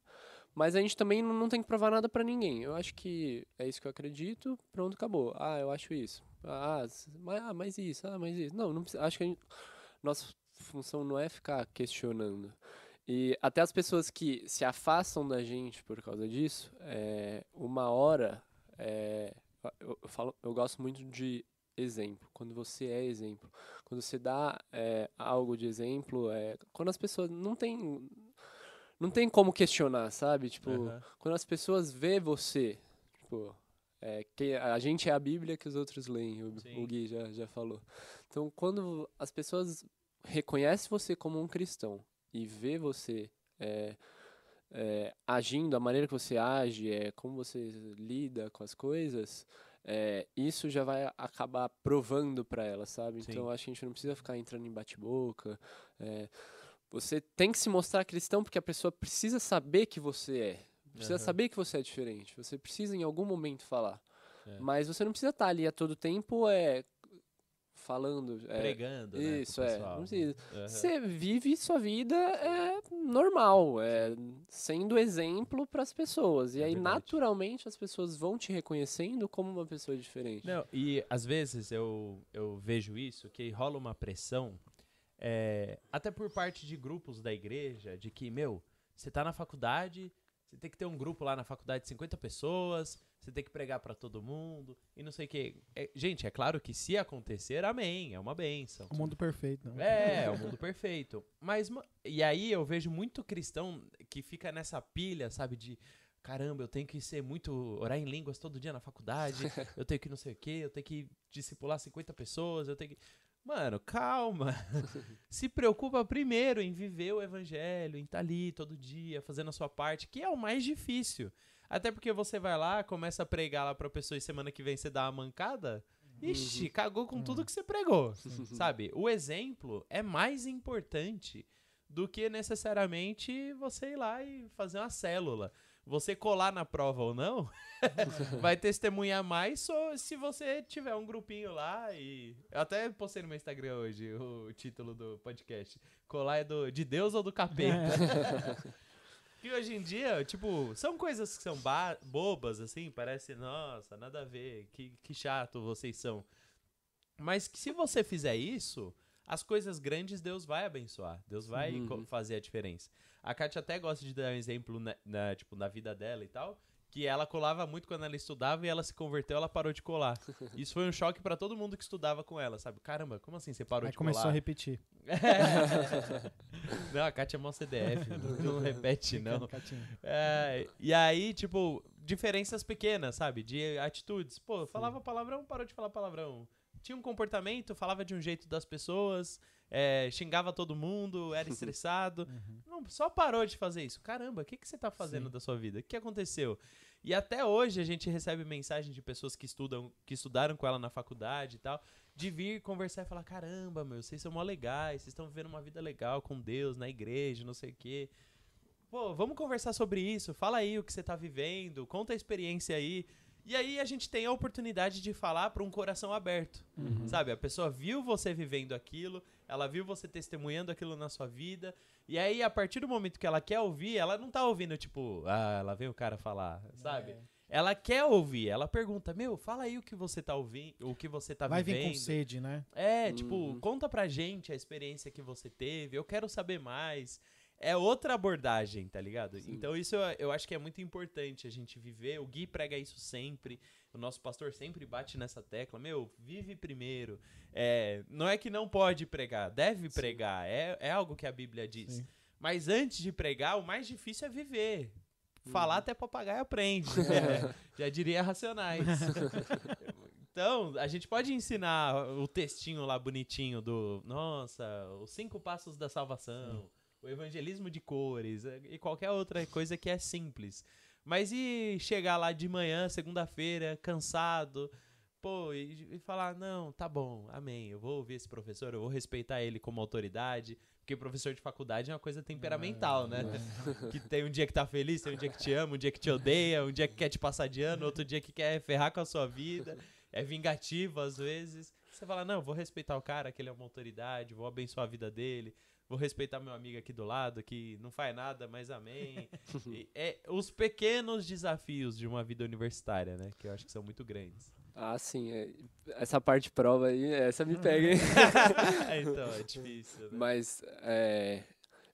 Speaker 3: Mas a gente também não tem que provar nada pra ninguém. Eu acho que é isso que eu acredito, pronto, acabou. Ah, eu acho isso. Ah, mas, ah, mas isso, ah, mas isso. Não, não precisa. Acho que a gente- nossa função não é ficar questionando. E até as pessoas que se afastam da gente por causa disso, é, uma hora. é, eu, eu falo, eu gosto muito de exemplo. Quando você é exemplo. Quando você dá é, algo de exemplo, é, quando as pessoas não tem. Não tem como questionar, sabe? Tipo,
Speaker 1: Aham.
Speaker 3: quando as pessoas vê você, tipo, é, que a gente é a Bíblia que os outros leem, o, o Gui já, já falou. Então, quando as pessoas reconhecem você como um cristão e vê você é, é, agindo, a maneira que você age, é, como você lida com as coisas, é, isso já vai acabar provando para ela, sabe?
Speaker 1: Sim.
Speaker 3: Então, acho que a gente não precisa ficar entrando em bate-boca. é, você tem que se mostrar cristão porque a pessoa precisa saber que você é. Precisa
Speaker 1: Aham.
Speaker 3: saber que você é diferente. Você precisa em algum momento falar.
Speaker 1: É.
Speaker 3: Mas você não precisa estar ali a todo tempo é, falando. É,
Speaker 1: Pregando, né?
Speaker 3: isso, é, não precisa.
Speaker 1: Aham.
Speaker 3: Você vive sua vida é normal, é, sendo exemplo para as pessoas. E
Speaker 1: É
Speaker 3: aí,
Speaker 1: verdade.
Speaker 3: naturalmente, as pessoas vão te reconhecendo como uma pessoa diferente.
Speaker 1: Não, e às vezes eu, eu vejo isso, que rola uma pressão, é, até por parte de grupos da igreja, de que, meu, você tá na faculdade, você tem que ter um grupo lá na faculdade de 50 pessoas, você tem que pregar pra todo mundo, e não sei o quê. É, gente, é claro que se acontecer, amém, é uma benção.
Speaker 2: O mundo perfeito, né?
Speaker 1: É, é o mundo perfeito. Mas, ma- e aí eu vejo muito cristão que fica nessa pilha, sabe, de caramba, eu tenho que ser muito, orar em línguas todo dia na faculdade, (laughs) eu tenho que não sei o quê, eu tenho que discipular 50 pessoas, eu tenho que. Mano, calma. (laughs) Se preocupa primeiro em viver o evangelho, em estar ali todo dia, fazendo a sua parte, que é o mais difícil. Até porque você vai lá, começa a pregar lá pra pessoa e semana que vem você dá uma mancada. Ixi,
Speaker 3: Uhum.
Speaker 1: cagou com tudo que você pregou. (laughs) Sabe? O exemplo é mais importante do que necessariamente você ir lá e fazer uma célula. Você colar na prova ou não, (laughs) vai testemunhar mais só se você tiver um grupinho lá e. Eu até postei no meu Instagram hoje o título do podcast. Colar é do, de Deus ou do capeta? que (laughs) hoje em dia, tipo, são coisas que são ba- bobas, assim, parece, nossa, nada a ver, que, que chato vocês são. Mas que se você fizer isso, as coisas grandes Deus vai abençoar. Deus vai
Speaker 3: Uhum.
Speaker 1: fazer a diferença. A Kátia até gosta de dar um exemplo na, na, tipo, na vida dela e tal. Que ela colava muito quando ela estudava e ela se converteu, ela parou de colar. (laughs) Isso foi um choque pra todo mundo que estudava com ela, sabe? Caramba, como assim você parou
Speaker 2: Aí
Speaker 1: de
Speaker 2: começou
Speaker 1: colar?
Speaker 2: a repetir. (laughs)
Speaker 1: não, a Kátia é mó CDF, (laughs) não, não repete não. É, e aí, tipo, diferenças pequenas, sabe? De atitudes. Pô, falava palavrão, parou de falar palavrão. Tinha um comportamento, falava de um jeito das pessoas, é, xingava todo mundo, era (laughs) estressado.
Speaker 2: Uhum.
Speaker 1: Não, só parou de fazer isso. Caramba, o que, que você tá fazendo
Speaker 2: Sim.
Speaker 1: da sua vida? O que aconteceu? E até hoje a gente recebe mensagem de pessoas que estudam, que estudaram com ela na faculdade e tal, de vir conversar e falar: caramba, meu, vocês são mó legais, vocês estão vivendo uma vida legal com Deus, na igreja, não sei o quê. Pô, vamos conversar sobre isso. Fala aí o que você tá vivendo, conta a experiência aí. E aí a gente tem a oportunidade de falar para um coração aberto.
Speaker 2: Uhum.
Speaker 1: Sabe, a pessoa viu você vivendo aquilo, ela viu você testemunhando aquilo na sua vida, e aí a partir do momento que ela quer ouvir, ela não tá ouvindo tipo, ah, lá vem o cara falar, sabe?
Speaker 2: É.
Speaker 1: Ela quer ouvir, ela pergunta, meu, fala aí o que você tá ouvindo, o que você tá
Speaker 2: Vai
Speaker 1: vivendo.
Speaker 2: vir com sede, né?
Speaker 1: É, tipo,
Speaker 3: Uhum.
Speaker 1: conta pra gente a experiência que você teve, eu quero saber mais. É outra abordagem, tá ligado?
Speaker 3: Sim.
Speaker 1: Então isso eu, eu acho que é muito importante a gente viver. O Gui prega isso sempre. O nosso pastor sempre bate nessa tecla. Meu, vive primeiro. É, não é que não pode pregar, deve
Speaker 3: Sim.
Speaker 1: pregar. É, é algo que a Bíblia diz.
Speaker 2: Sim.
Speaker 1: Mas antes de pregar, o mais difícil é viver. Falar
Speaker 3: Uhum.
Speaker 1: até papagaio aprende. É, (laughs) já diria Racionais. (laughs) Então, a gente pode ensinar o textinho lá bonitinho do, nossa, os cinco passos da salvação, o evangelismo de cores eh, e qualquer outra coisa que é simples. Mas e chegar lá de manhã, segunda-feira, cansado, pô, e, e falar, não, tá bom, amém, eu vou ouvir esse professor, eu vou respeitar ele como autoridade, porque professor de faculdade é uma coisa temperamental, né? (laughs) que tem um dia que tá feliz, tem um dia que te ama, um dia que te odeia, um dia que quer te passar de ano, outro dia que quer ferrar com a sua vida, é vingativo às vezes. Você fala, não, vou respeitar o cara, que ele é uma autoridade, vou abençoar a vida dele, vou respeitar meu amigo aqui do lado, que não faz nada, mas amém. (laughs) E é os pequenos desafios de uma vida universitária, né? Que eu acho que são muito grandes.
Speaker 3: Ah, sim. é- Essa parte prova aí, essa me pega, hein? (laughs)
Speaker 1: então, é difícil, né?
Speaker 3: Mas é,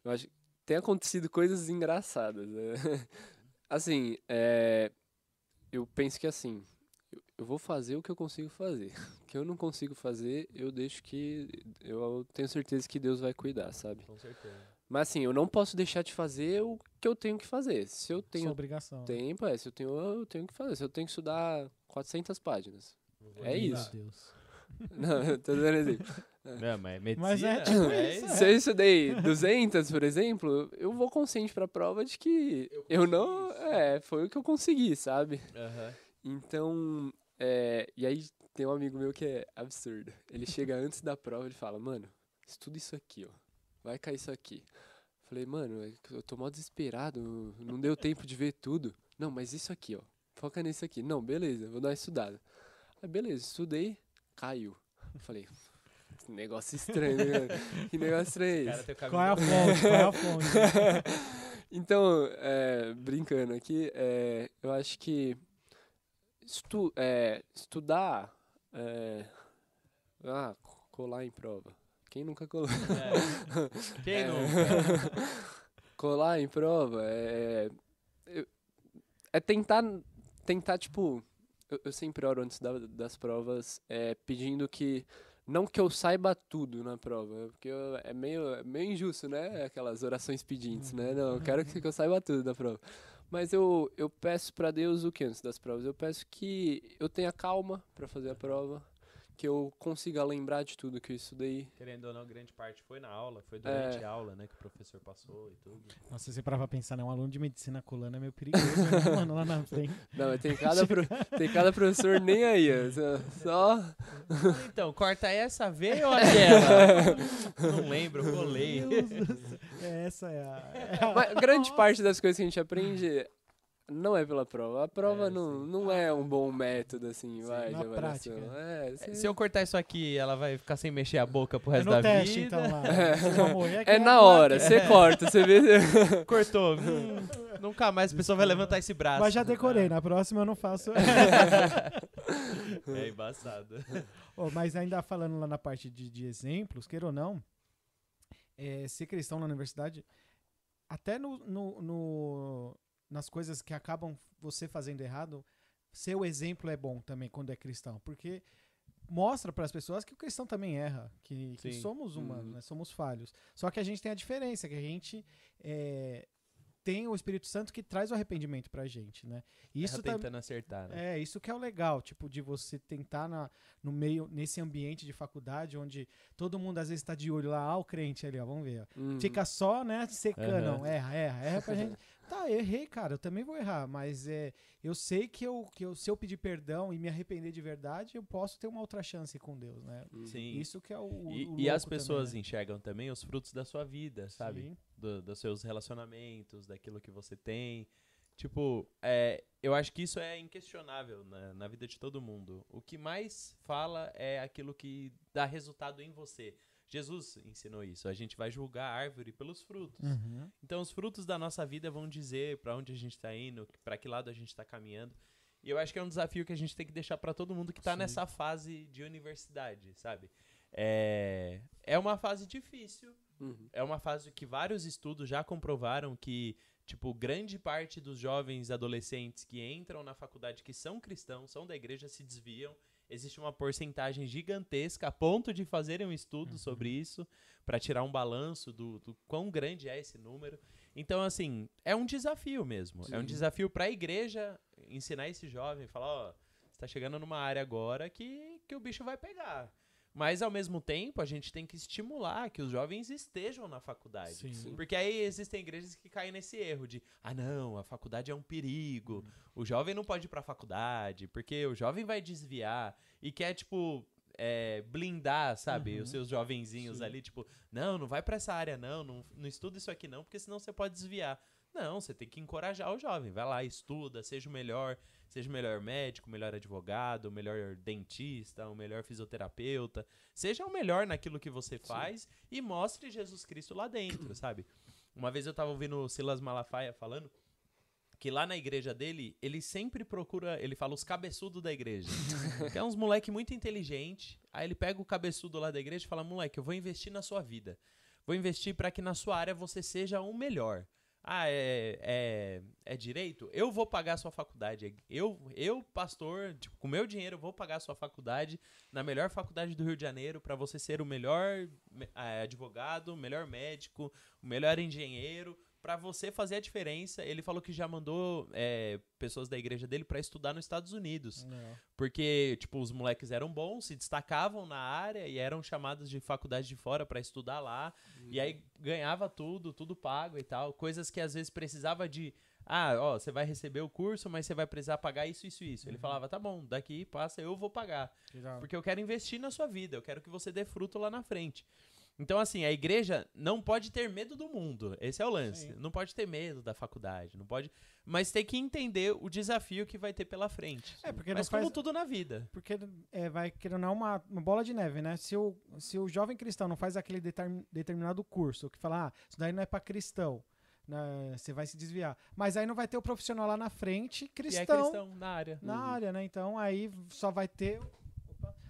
Speaker 3: eu acho que tem acontecido coisas engraçadas. né? (laughs) Assim, é, eu penso que assim, eu, vou fazer o que eu consigo fazer. (laughs) O que eu não consigo fazer, eu deixo que. Eu tenho certeza que Deus vai cuidar, sabe?
Speaker 1: Com certeza.
Speaker 3: Mas assim, eu não posso deixar de fazer o que eu tenho que fazer. Se eu
Speaker 2: Sua
Speaker 3: tenho
Speaker 2: obrigação.
Speaker 3: tempo, é, se eu tenho, eu tenho que fazer. Se eu tenho que estudar 400 páginas. É
Speaker 2: Meu
Speaker 3: isso.
Speaker 2: Deus. (laughs)
Speaker 3: Não, eu tô dando exemplo. (laughs)
Speaker 1: Não, mas medicina
Speaker 2: Mas é tipo
Speaker 1: é
Speaker 2: isso,
Speaker 1: isso.
Speaker 3: Se eu estudei 200, por exemplo, eu vou consciente pra prova de que
Speaker 1: Eu
Speaker 3: eu, não.
Speaker 1: isso.
Speaker 3: É, foi o que eu consegui, sabe?
Speaker 1: Aham.
Speaker 3: Então. É, e aí tem um amigo meu que é absurdo. Ele chega antes da prova e fala: Mano, estuda isso aqui, ó. Vai cair isso aqui. Falei, mano, é eu tô mó desesperado, não deu tempo de ver tudo. Não, mas isso aqui, ó. Foca nisso aqui. Não, beleza, vou dar uma estudada. Aí, beleza, estudei, caiu. Falei, que negócio estranho, né? Que negócio estranho é esse?
Speaker 1: o
Speaker 2: Qual é a fonte? Qual é a fonte?
Speaker 3: então, é, brincando aqui, é, eu acho que estu, é, estudar, é, ah, co- colar em prova. Quem nunca colou?
Speaker 1: É. Quem (laughs)
Speaker 3: É.
Speaker 1: nunca?
Speaker 3: colar em prova é, é, é tentar, tentar tipo, eu, eu sempre oro antes da- das provas é, pedindo que, não que eu saiba tudo na prova, porque eu- é, meio, é meio injusto, né, aquelas orações pedintes, né, não, eu quero que, que eu saiba tudo da prova. Mas eu, eu peço pra Deus o que antes das provas? Eu peço que eu tenha calma pra fazer a prova, que eu consiga lembrar de tudo que eu estudei.
Speaker 1: Querendo ou não, grande parte foi na aula, foi durante
Speaker 3: É.
Speaker 1: a aula, né, que o professor passou e tudo.
Speaker 2: Nossa, se você parar pra pensar, né? Um aluno de medicina colando é meio perigoso, né, (laughs) mano? Lá na frente.
Speaker 3: Não, mas tem cada, pro- tem cada professor nem aí. ó, só-.
Speaker 1: Então, corta essa veia ou aquela? não lembro, eu colei.
Speaker 2: É, Essa é a. é a-
Speaker 3: Mas grande parte das coisas que a gente aprende não é pela prova. A prova
Speaker 1: É,
Speaker 3: não,
Speaker 1: sim.
Speaker 3: não é um bom método, assim, vai, de avaliação. É,
Speaker 1: Se eu cortar isso aqui, ela vai ficar sem mexer a boca pro
Speaker 2: É
Speaker 1: resto
Speaker 2: no
Speaker 1: da
Speaker 2: teste,
Speaker 1: vida.
Speaker 2: então, lá. (laughs) Aqui
Speaker 3: é na hora, você corta, você vê. (laughs)
Speaker 1: Cortou. Hum, nunca mais a pessoa vai levantar esse braço.
Speaker 2: Mas já decorei, na próxima eu não faço. (laughs)
Speaker 1: É embaçado.
Speaker 2: Ô, mas ainda falando lá na parte de, de exemplos, queira ou não, é, ser cristão na universidade, até no, no- no- nas coisas que acabam você fazendo errado, ser o exemplo é bom também quando é cristão, porque mostra para as pessoas que o cristão também erra, que, que somos humanos,
Speaker 3: Uhum.
Speaker 2: né, somos falhos. Só que a gente tem a diferença, que a gente é, tem o Espírito Santo que traz o arrependimento pra gente, né? Isso
Speaker 1: Isso
Speaker 2: também
Speaker 1: tentando acertar, né?
Speaker 2: é, isso que é o legal, tipo, de você tentar na, no meio, nesse ambiente de faculdade, onde todo mundo às vezes tá de olho lá, ah, o crente ali, ó, vamos ver, ó.
Speaker 3: Uhum.
Speaker 2: Fica só, né, secando, não, erra, erra, erra pra gente. (laughs) Tá, errei, cara, eu também vou errar, mas é, eu sei que, eu, que eu, se eu pedir perdão e me arrepender de verdade, eu posso ter uma outra chance com Deus, né?
Speaker 3: Uhum.
Speaker 1: Sim.
Speaker 2: Isso que é o, o
Speaker 1: E,
Speaker 2: o
Speaker 1: e as pessoas
Speaker 2: também, né?
Speaker 1: enxergam também os frutos da sua vida, sabe? Do- dos seus relacionamentos, daquilo que você tem. Tipo, é, eu acho que isso é inquestionável na, na vida de todo mundo. O que mais fala é aquilo que dá resultado em você. Jesus ensinou isso. A gente vai julgar a árvore pelos frutos.
Speaker 2: Uhum.
Speaker 1: Então, os frutos da nossa vida vão dizer pra onde a gente tá indo, pra que lado a gente tá caminhando. E eu acho que é um desafio que a gente tem que deixar pra todo mundo que tá
Speaker 2: Sim.
Speaker 1: nessa fase de universidade, sabe? É, é uma fase difícil,
Speaker 3: Uhum.
Speaker 1: é uma fase que vários estudos já comprovaram que, tipo, grande parte dos jovens adolescentes que entram na faculdade que são cristãos, são da igreja, se desviam. Existe uma porcentagem gigantesca a ponto de fazerem um estudo sobre isso para tirar um balanço do, do quão grande é esse número. Então, assim, é um desafio mesmo. É um
Speaker 3: Sim.
Speaker 1: desafio para a igreja ensinar esse jovem, falar, ó, você tá chegando numa área agora que, que o bicho vai pegar. Mas, ao mesmo tempo, a gente tem que estimular que os jovens estejam na faculdade.
Speaker 2: Sim.
Speaker 3: Sim.
Speaker 1: Porque aí existem igrejas que caem nesse erro de, ah, não, a faculdade é um perigo, o jovem não pode ir pra faculdade, porque o jovem vai desviar e quer, tipo, é, blindar, sabe,
Speaker 2: Uhum.
Speaker 1: os seus jovenzinhos
Speaker 2: Sim.
Speaker 1: ali, tipo, não, não vai pra essa área não, não, não estuda isso aqui não, porque senão você pode desviar. Não, você tem que encorajar o jovem, vai lá, estuda, seja o melhor, seja o melhor médico, o melhor advogado, o melhor dentista, o melhor fisioterapeuta, seja o melhor naquilo que você faz e mostre Jesus Cristo lá dentro, (clears throat) sabe? Uma vez eu tava ouvindo o Silas Malafaia falando que lá na igreja dele, ele sempre procura, ele fala os cabeçudos da igreja. (laughs) que é uns moleque muito inteligente. Aí ele pega o cabeçudo lá da igreja e fala: "Moleque, eu vou investir na sua vida. Vou investir para que na sua área você seja o melhor. Ah, é, é, é direito? Eu vou pagar a sua faculdade. Eu, eu pastor, tipo, com meu dinheiro, vou pagar a sua faculdade na melhor faculdade do Rio de Janeiro para você ser o melhor me- ah, advogado, o melhor médico, o melhor engenheiro, para você fazer a diferença. Ele falou que já mandou é, pessoas da igreja dele para estudar nos Estados Unidos.
Speaker 2: Não.
Speaker 1: Porque, tipo, os moleques eram bons, se destacavam na área e eram chamados de faculdade de fora pra estudar lá. E aí ganhava tudo, tudo pago e tal. Coisas que às vezes precisava de. Ah, ó, você vai receber o curso, mas você vai precisar pagar isso, isso, isso. Ele falava, tá bom, daqui passa, eu vou pagar. Porque eu quero investir na sua vida, eu quero que você dê fruto lá na frente. Então, assim, a igreja não pode ter medo do mundo. Esse é o lance.
Speaker 2: Sim.
Speaker 1: Não pode ter medo da faculdade, não pode. Mas tem que entender o desafio que vai ter pela frente.
Speaker 2: É, porque
Speaker 1: Mas
Speaker 2: não
Speaker 1: como
Speaker 2: faz-
Speaker 1: tudo na vida.
Speaker 2: Porque é, vai querendo não uma, uma bola de neve, né? Se o, se o jovem cristão não faz aquele determin- determinado curso, que fala, ah, isso daí não é pra cristão, né? Você vai se desviar. Mas aí não vai ter o profissional lá na frente,
Speaker 1: E é
Speaker 2: cristão,
Speaker 1: cristão na área.
Speaker 2: na
Speaker 3: Uhum.
Speaker 2: área, né? Então aí só vai ter.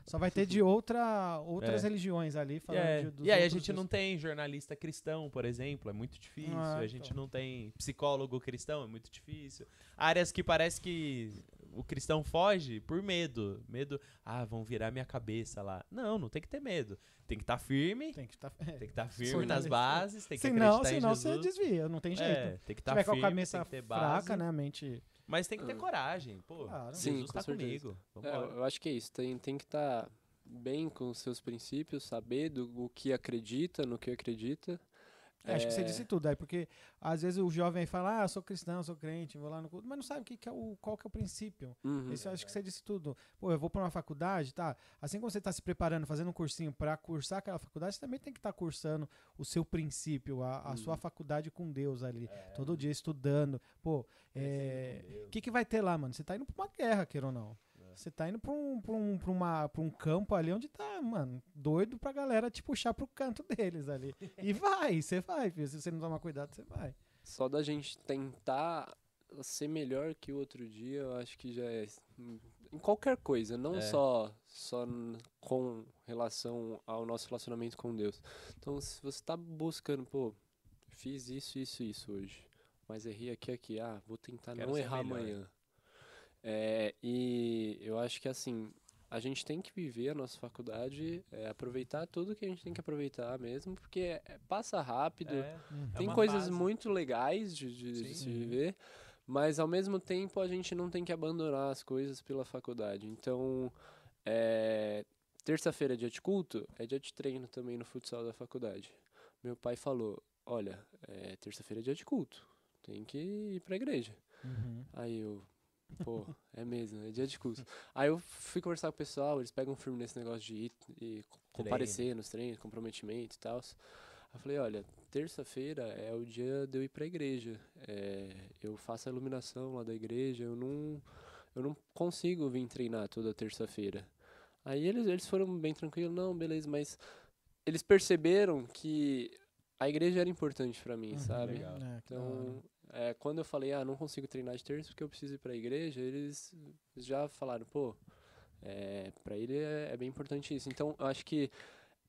Speaker 2: Só vai ter de outra, outras
Speaker 1: É.
Speaker 2: religiões ali falando
Speaker 1: É,
Speaker 2: de, dos
Speaker 1: E aí a gente não
Speaker 2: deuses.
Speaker 1: tem jornalista cristão, por exemplo, é muito difícil.
Speaker 2: Ah,
Speaker 1: a gente
Speaker 2: então.
Speaker 1: não tem psicólogo cristão, é muito difícil. Áreas que parece que o cristão foge por medo. Medo, ah, vão virar minha cabeça lá. Não, não tem que ter medo. Tem que estar firme,
Speaker 2: Tem que estar.
Speaker 1: tem que estar firme nas bases, tem que
Speaker 2: Senão,
Speaker 1: acreditar
Speaker 2: senão
Speaker 1: em
Speaker 2: você
Speaker 1: Jesus.
Speaker 2: desvia, não tem jeito.
Speaker 1: É, tem que estar
Speaker 2: com
Speaker 1: firme,
Speaker 2: a cabeça fraca, né? A mente.
Speaker 1: Mas tem que ter
Speaker 3: Ah.
Speaker 1: coragem, pô.
Speaker 2: Claro.
Speaker 3: Sim,
Speaker 1: Jesus
Speaker 3: com
Speaker 1: tá
Speaker 3: certeza.
Speaker 1: comigo.
Speaker 3: É, eu acho que é isso. Tem, tem que estar bem com os seus princípios, saber do o que acredita, no que acredita.
Speaker 2: É, acho que você
Speaker 3: É.
Speaker 2: disse tudo aí, porque às vezes o jovem fala, ah, sou cristão, sou crente, vou lá no culto, mas não sabe o que, que é o, qual que é o princípio.
Speaker 3: Uhum.
Speaker 2: Esse eu acho que você disse tudo. Pô, eu vou para uma faculdade, tá? Assim como você está se preparando, fazendo um cursinho para cursar aquela faculdade, você também tem que estar cursando o seu princípio, a, a sua faculdade com Deus ali. Todo dia estudando. Pô, é, o que, que vai ter lá, mano? Você tá indo pra uma guerra, queira ou não. Você tá indo pra um, pra, um, pra, uma, pra um campo ali onde tá, mano, doido pra galera te puxar pro canto (laughs) deles ali. E vai, você vai, filho. Se você não tomar cuidado, você vai.
Speaker 3: Só da gente tentar ser melhor que o outro dia, eu acho que já é em qualquer coisa, não
Speaker 1: É.
Speaker 3: só só com relação ao nosso relacionamento com Deus. Então, se você tá buscando, pô, fiz isso, isso, isso hoje, mas errei aqui, aqui, ah, vou tentar
Speaker 1: Quero
Speaker 3: não errar
Speaker 1: melhor.
Speaker 3: amanhã. É, e eu acho que assim, a gente tem que viver a nossa faculdade, é, aproveitar tudo que a gente tem que aproveitar mesmo, porque é- passa rápido.
Speaker 1: É, é
Speaker 3: Tem
Speaker 1: uma
Speaker 3: coisas
Speaker 1: fase.
Speaker 3: muito legais de, de- de se viver, mas ao mesmo tempo a gente não tem que abandonar as coisas pela faculdade. Então, é, terça-feira é dia de culto, é dia de treino também no futsal da faculdade. Meu pai falou: Olha, é, terça-feira é dia de culto, tem que ir pra igreja. Aí eu, pô, é mesmo, é dia de culto. Aí eu fui conversar com o pessoal, eles pegam firme nesse negócio de ir e co- comparecer nos treinos, comprometimento e tal. Aí eu falei, olha, terça-feira é o dia de eu ir pra igreja. É, eu faço a iluminação lá da igreja, eu não, eu não consigo vir treinar toda terça-feira. Aí eles, eles foram bem tranquilos, não, beleza, mas eles perceberam que a igreja era importante pra mim,
Speaker 2: Uhum,
Speaker 3: sabe?
Speaker 1: legal.
Speaker 2: É.
Speaker 3: Então, é, quando eu falei, ah, não consigo treinar de terça porque eu preciso ir pra igreja, eles já falaram, pô, é, pra ele é, é bem importante isso. Então, eu acho que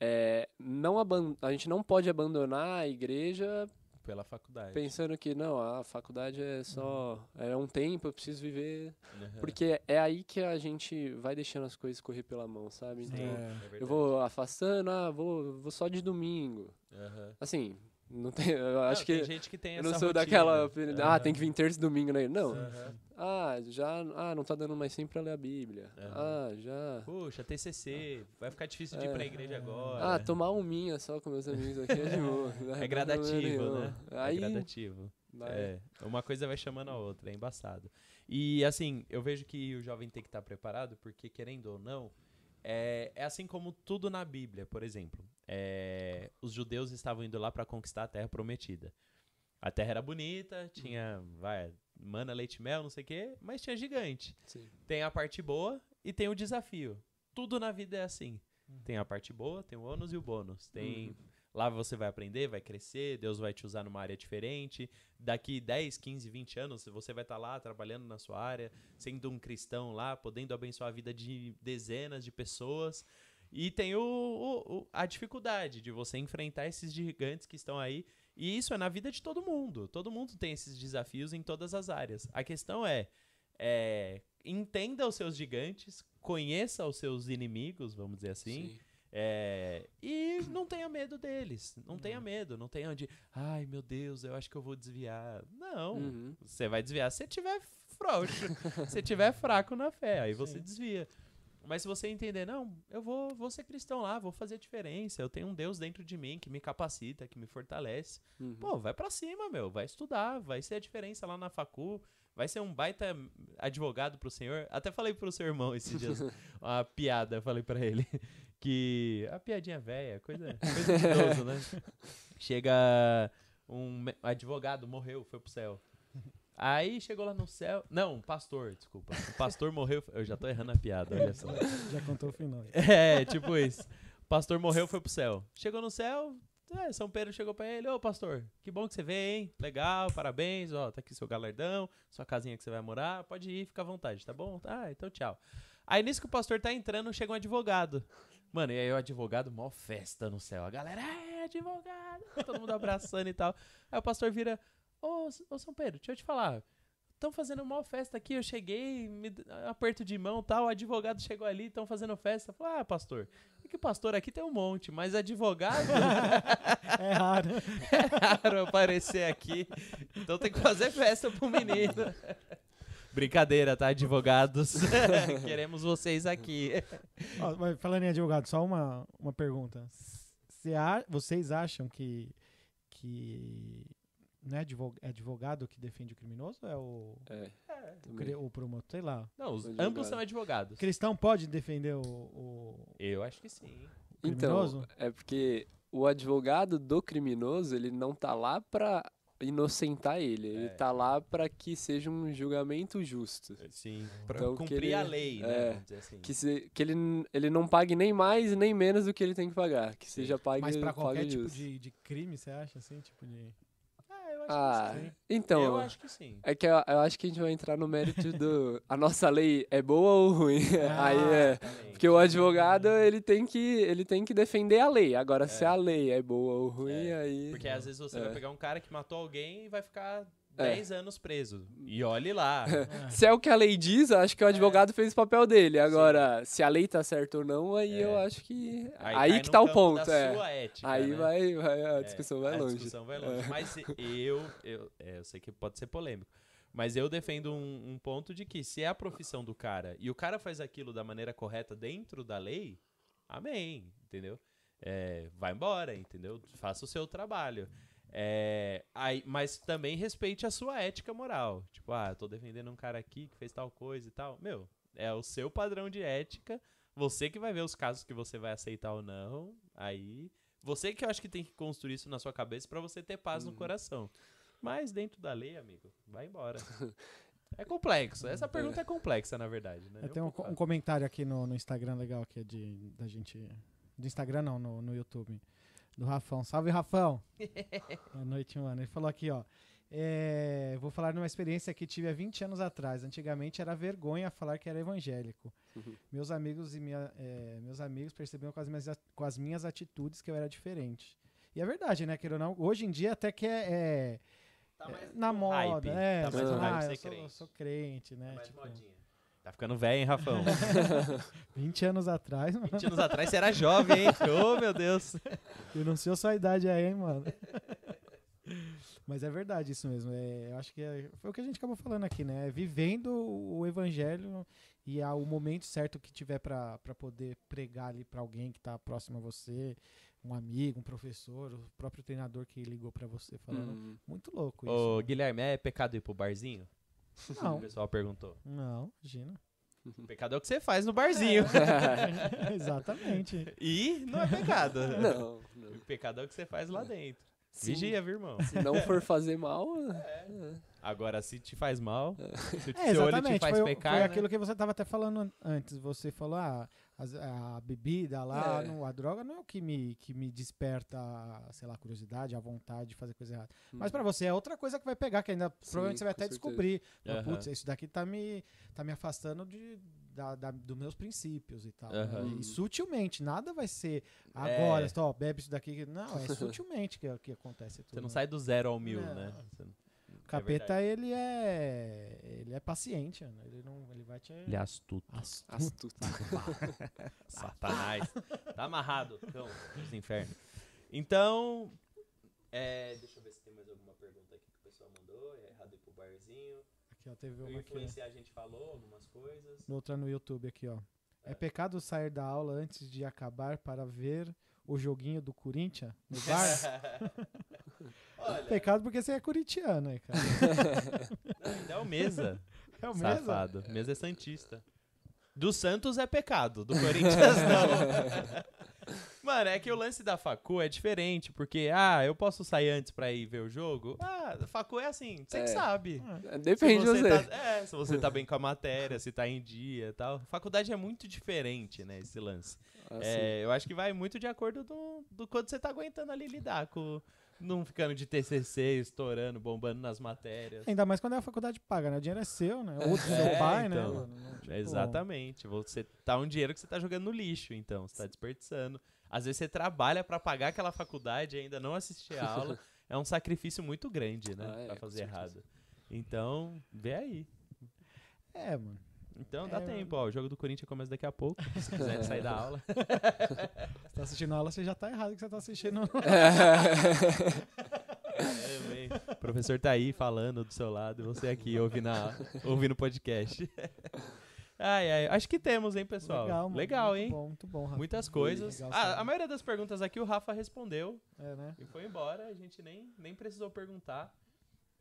Speaker 3: é, não a gente não pode abandonar a igreja
Speaker 1: Pela faculdade.
Speaker 3: pensando que, não, a faculdade é só, é um tempo, eu preciso viver.
Speaker 1: Uhum.
Speaker 3: Porque é aí que a gente vai deixando as coisas correr pela mão, sabe? Então,
Speaker 1: é
Speaker 3: eu
Speaker 1: verdade.
Speaker 3: vou afastando, ah, vou, vou só de domingo.
Speaker 1: Aham.
Speaker 3: Assim, não tem, eu acho
Speaker 1: Não,
Speaker 3: que...
Speaker 1: tem gente que tem
Speaker 3: Eu não
Speaker 1: essa
Speaker 3: sou
Speaker 1: rotina.
Speaker 3: daquela. Ah,
Speaker 1: Aham.
Speaker 3: tem que vir terça e domingo, né? Não.
Speaker 1: Aham.
Speaker 3: Ah, já. Ah, não tá dando mais tempo pra ler a Bíblia.
Speaker 1: Aham.
Speaker 3: Ah, já.
Speaker 1: Puxa, TCC, vai ficar difícil de ir
Speaker 3: É.
Speaker 1: pra igreja agora.
Speaker 3: Ah, tomar um minha só com meus amigos aqui é de (laughs) boa.
Speaker 1: É gradativo, né?
Speaker 3: Aí,
Speaker 1: É gradativo.
Speaker 3: vai.
Speaker 1: É, uma coisa vai chamando a outra, é embaçado. E assim, eu vejo que o jovem tem que estar preparado, porque querendo ou não, é, é assim como tudo na Bíblia, por exemplo. É, os judeus estavam indo lá para conquistar a terra prometida. A terra era bonita, tinha, vai, mana, leite mel, não sei o quê, mas tinha gigante.
Speaker 3: Sim.
Speaker 1: Tem a parte boa e tem o desafio. Tudo na vida é assim. Tem a parte boa, tem o ônus e o bônus. Tem
Speaker 3: Uhum.
Speaker 1: lá você vai aprender, vai crescer, Deus vai te usar numa área diferente. Daqui 10, 15, 20 anos, você vai estar lá trabalhando na sua área, sendo um cristão lá, podendo abençoar a vida de dezenas de pessoas. E tem o, o- o- a dificuldade de você enfrentar esses gigantes que estão aí. E isso é na vida de todo mundo. Todo mundo tem esses desafios em todas as áreas. A questão é, é, entenda os seus gigantes, conheça os seus inimigos, vamos dizer assim.
Speaker 3: Sim.
Speaker 1: É, e não tenha medo deles. Não tenha medo. Não tenha de, ai meu Deus, eu acho que eu vou desviar. Não.
Speaker 3: Uhum.
Speaker 1: Você vai desviar se tiver frouxo, (laughs) se tiver fraco na fé, aí você
Speaker 2: Sim.
Speaker 1: desvia. Mas se você entender, não, eu vou, vou ser cristão lá, vou fazer a diferença. Eu tenho um Deus dentro de mim que me capacita, que me fortalece.
Speaker 3: Uhum.
Speaker 1: Pô, vai pra cima, meu. Vai estudar, vai ser a diferença lá na facu. Vai ser um baita advogado pro senhor. Até falei pro seu irmão esses dias (laughs) uma piada, falei pra ele. (laughs) Que. A piadinha velha, coisa, coisa de idoso, né? (laughs) Chega um advogado, morreu, foi pro céu. Aí chegou lá no céu. Não, um pastor, desculpa. O pastor morreu. Eu já tô errando a piada, olha só.
Speaker 2: Já contou o final.
Speaker 1: É, tipo isso. O pastor morreu, foi pro céu. Chegou no céu, é, São Pedro chegou pra ele, ô pastor, que bom que você veio, hein? Legal, parabéns, ó, tá aqui seu galardão, sua casinha que você vai morar, pode ir, fica à vontade, tá bom? Ah, então tchau. Aí nisso que o pastor tá entrando, chega um advogado. Mano, e aí o advogado, mó festa no céu. A galera, é, advogado, todo mundo abraçando e tal. Aí o pastor vira, ô, ô São Pedro, deixa eu te falar. Estão fazendo uma festa aqui, eu cheguei, me aperto de mão tal, o advogado chegou ali, estão fazendo festa. Falei, ah, pastor, é que pastor aqui tem um monte, mas advogado (laughs)
Speaker 2: É raro. (laughs)
Speaker 1: é raro aparecer aqui, então tem que fazer festa pro menino. (laughs) Brincadeira, tá, advogados? Queremos vocês aqui.
Speaker 2: Ó, mas falando em advogado, só uma, uma pergunta. A- vocês acham que, que não é advo- é advogado que defende o criminoso é o,
Speaker 3: É,
Speaker 2: o,
Speaker 3: também.
Speaker 2: cri- o promotor? Sei lá.
Speaker 1: Não, os, ambos são advogados.
Speaker 2: O cristão pode defender o, o-
Speaker 1: Eu acho que sim.
Speaker 3: Então,
Speaker 2: criminoso?
Speaker 3: é porque o advogado do criminoso, ele não tá lá pra inocentar ele, ele
Speaker 1: É.
Speaker 3: tá lá pra que seja um julgamento justo.
Speaker 1: Sim. Pra
Speaker 3: Então, que
Speaker 1: cumprir
Speaker 3: ele-
Speaker 1: a lei, né?
Speaker 3: é,
Speaker 1: assim.
Speaker 3: Que, se, que ele, ele não pague nem mais nem menos do que ele tem que pagar. Que seja pague,
Speaker 2: Mas pra qualquer
Speaker 3: pague
Speaker 2: tipo de, de crime, você acha assim? Tipo de. Ah, eu acho
Speaker 3: Ah,
Speaker 2: que sim.
Speaker 3: então,
Speaker 1: eu acho que sim.
Speaker 3: é que eu, eu acho que a gente vai entrar no mérito do... A nossa lei é boa ou ruim? (laughs) Aí é... Porque o advogado, ele tem que, ele tem que defender a lei. Agora, se
Speaker 1: É.
Speaker 3: a lei é boa ou ruim,
Speaker 1: É,
Speaker 3: aí...
Speaker 1: Porque às vezes você
Speaker 3: É.
Speaker 1: vai pegar um cara que matou alguém e vai ficar
Speaker 3: É.
Speaker 1: 10 anos preso. E olhe lá.
Speaker 2: É. (laughs)
Speaker 3: Se é o que a lei diz, eu acho que o advogado fez o papel dele. Agora, se a lei tá certa ou não, aí
Speaker 1: É.
Speaker 3: eu acho que. Aí,
Speaker 1: cai
Speaker 3: que tá o ponto, é.
Speaker 1: ética,
Speaker 3: Aí
Speaker 1: né?
Speaker 3: vai, vai, a
Speaker 1: É,
Speaker 3: discussão vai
Speaker 1: a
Speaker 3: longe.
Speaker 1: discussão vai longe.
Speaker 3: É.
Speaker 1: Mas eu, eu, é, eu sei que pode ser polêmico. Mas eu defendo um, um ponto de que se é a profissão do cara e o cara faz aquilo da maneira correta dentro da lei, amém, entendeu? É, vai embora, entendeu? Faça o seu trabalho. É, aí, mas também respeite a sua ética moral. Tipo, ah, eu tô defendendo um cara aqui que fez tal coisa e tal. Meu, é o seu padrão de ética. Você que vai ver os casos que você vai aceitar ou não. Aí, você que eu acho que tem que construir isso na sua cabeça pra você ter paz no
Speaker 3: Uhum.
Speaker 1: coração. Mas dentro da lei, amigo, vai embora. (laughs) É complexo. Essa pergunta é complexa, na verdade. Né?
Speaker 2: Eu
Speaker 1: Não
Speaker 2: tenho um,
Speaker 1: é
Speaker 2: co- um
Speaker 1: fácil.
Speaker 2: comentário aqui no, no Instagram legal aqui de, da gente. Do Instagram não, no, no YouTube. Do Rafão. Salve, Rafão! (laughs) Boa noite, mano. Ele falou aqui, ó. é, vou falar de uma experiência que tive há 20 anos atrás. Antigamente era vergonha falar que era evangélico.
Speaker 3: Uhum.
Speaker 2: Meus amigos e minha, é, meus amigos percebiam com as, minhas, com as minhas atitudes que eu era diferente. E é verdade, né? Queira ou não, hoje em dia até que é, é-
Speaker 1: Tá
Speaker 2: é
Speaker 1: mais
Speaker 2: na moda.
Speaker 1: hype.
Speaker 2: É,
Speaker 1: Tá
Speaker 3: mais
Speaker 2: ah, eu sou,
Speaker 1: crente.
Speaker 2: sou crente, né?
Speaker 1: Mais
Speaker 2: tipo,
Speaker 1: modinha. Tá ficando velho, hein, Rafão? (laughs)
Speaker 2: 20 anos atrás, mano.
Speaker 1: 20 anos atrás você era jovem, hein? (laughs) Ô, meu Deus.
Speaker 2: Denunciou sua idade aí, hein, mano. Mas é verdade isso mesmo. É, eu acho que é- foi o que a gente acabou falando aqui, né? É Vivendo o evangelho e ao momento certo que tiver pra pra poder pregar ali pra alguém que tá próximo a você, um amigo, um professor, o próprio treinador que ligou pra você falando.
Speaker 3: Hum.
Speaker 2: Muito louco
Speaker 1: Ô,
Speaker 2: isso.
Speaker 1: Guilherme, é pecado ir pro barzinho? O
Speaker 2: Não,
Speaker 1: pessoal perguntou.
Speaker 2: não, imagina.
Speaker 1: Pecado é o que você faz no barzinho. (laughs)
Speaker 2: Exatamente.
Speaker 1: E não é pecado.
Speaker 3: Não, (laughs) não.
Speaker 1: O pecado é o que você faz lá dentro.
Speaker 3: Se,
Speaker 1: Vigia, viu, irmão?
Speaker 3: se não for fazer mal,
Speaker 1: Agora, se te faz mal, se o
Speaker 2: É,
Speaker 1: seu olho te faz
Speaker 2: Foi,
Speaker 1: pecar,
Speaker 2: foi
Speaker 1: né?
Speaker 2: aquilo que você estava até falando an- antes. Você falou, ah, as- a bebida lá,
Speaker 3: É.
Speaker 2: não- a droga não é o que me, que me desperta, sei lá, a curiosidade, a vontade de fazer coisa errada. Mas
Speaker 3: Hum.
Speaker 2: pra você é outra coisa que vai pegar, que ainda provavelmente você vai até
Speaker 3: certeza.
Speaker 2: descobrir.
Speaker 1: Aham.
Speaker 2: Putz, isso daqui tá me, tá me afastando de, da, da- dos meus princípios e tal. né?
Speaker 1: Aham.
Speaker 2: E sutilmente, nada vai ser agora,
Speaker 1: É.
Speaker 2: ó, bebe isso daqui. Não, é (laughs) sutilmente que, que acontece tudo.
Speaker 1: Você não
Speaker 2: né?
Speaker 1: sai do zero ao mil,
Speaker 2: Não.
Speaker 1: né? Você não-
Speaker 2: capeta,
Speaker 1: verdade.
Speaker 2: ele é. Ele é paciente, né? ele não. Ele vai te.
Speaker 1: Ele é astuto.
Speaker 2: Astuto.
Speaker 3: Astuto. (laughs)
Speaker 1: Satanás. tá amarrado, cão, dos infernos. Então, é, deixa eu ver se tem mais alguma pergunta aqui que o pessoal mandou. É errado ir pro barzinho.
Speaker 2: Aqui, ó, teve uma aqui.
Speaker 1: influenciar a gente falou algumas coisas.
Speaker 2: Outra no YouTube aqui, ó. É
Speaker 1: É.
Speaker 2: pecado sair da aula antes de acabar para ver o joguinho do Corinthians no (laughs) bar?
Speaker 1: Olha,
Speaker 2: pecado porque você é corintiano, aí, cara.
Speaker 1: não, é o mesa.
Speaker 2: É o mesmo?
Speaker 1: Safado. Mesa é santista. Do Santos é pecado, do Corinthians não. (laughs) Mano, é que o lance da facu é diferente, porque, ah, eu posso sair antes pra ir ver o jogo? Ah, facu é assim, você
Speaker 3: É.
Speaker 1: que sabe.
Speaker 2: Ah,
Speaker 3: Depende de
Speaker 1: se
Speaker 3: você.
Speaker 1: Tá, é, se você tá bem com a matéria, se tá em dia e tal. Faculdade é muito diferente, né, esse lance.
Speaker 3: Assim,
Speaker 1: É, eu acho que vai muito de acordo do, do quanto você tá aguentando ali lidar com... Não ficando de TCC, estourando, bombando nas matérias.
Speaker 2: Ainda mais quando é a faculdade paga, né? O dinheiro é seu, né? Ou do (laughs) seu
Speaker 1: É,
Speaker 2: pai,
Speaker 1: então.
Speaker 2: né? mano? Não, tipo,
Speaker 1: Exatamente. Você tá um dinheiro que você tá jogando no lixo, então. Você tá desperdiçando. Às vezes você trabalha pra pagar aquela faculdade e ainda não assistir a aula. (laughs) É um sacrifício muito grande, né?
Speaker 3: Ah, é,
Speaker 1: pra fazer errado. Então, vê aí.
Speaker 2: É, mano.
Speaker 1: Então dá
Speaker 2: É,
Speaker 1: tempo, ó. O jogo do Corinthians começa daqui a pouco. (laughs) Se quiser sair da aula. (laughs)
Speaker 2: Você tá assistindo a aula, você já tá errado que você tá assistindo. (laughs)
Speaker 1: É, bem. professor tá aí falando do seu lado, e você aqui ouvindo, a, ouvindo o podcast. ai, ai, acho que temos, hein, pessoal?
Speaker 2: Legal, mano.
Speaker 1: Legal
Speaker 2: muito
Speaker 1: hein?
Speaker 2: Bom, muito bom, Rafa.
Speaker 1: Muitas coisas.
Speaker 2: Legal
Speaker 1: Ah, a maioria das perguntas aqui o Rafa respondeu
Speaker 2: É, né?
Speaker 1: e foi embora, a gente nem, nem precisou perguntar.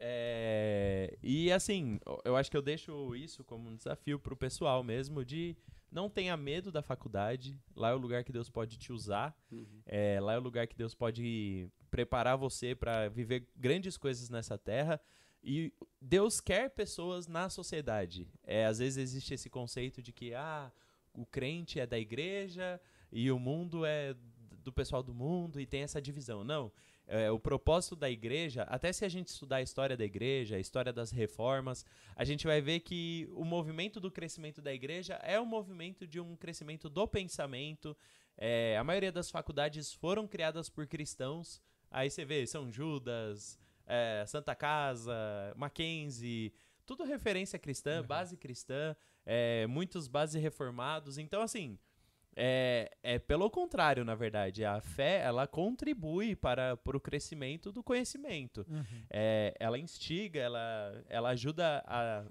Speaker 1: É, e assim, eu acho que eu deixo isso como um desafio pro pessoal mesmo de não tenha medo da faculdade. Lá é o lugar que Deus pode te usar.
Speaker 3: Uhum.
Speaker 1: É, lá é o lugar que Deus pode preparar você para viver grandes coisas nessa terra. E Deus quer pessoas na sociedade. É, às vezes existe esse conceito de que ah, o crente é da igreja e o mundo é do pessoal do mundo e tem essa divisão. Não. É, o propósito da igreja, até se a gente estudar a história da igreja, a história das reformas, a gente vai ver que o movimento do crescimento da igreja é um movimento de um crescimento do pensamento. É, a maioria das faculdades foram criadas por cristãos. Aí você vê São Judas, é, Santa Casa, Mackenzie, tudo referência cristã,
Speaker 2: Uhum.
Speaker 1: base cristã, é, muitos bases reformados. Então, assim, é, é pelo contrário, na verdade. A fé, ela contribui para, para o crescimento do conhecimento.
Speaker 2: Uhum.
Speaker 1: É, ela instiga, ela, ela ajuda a,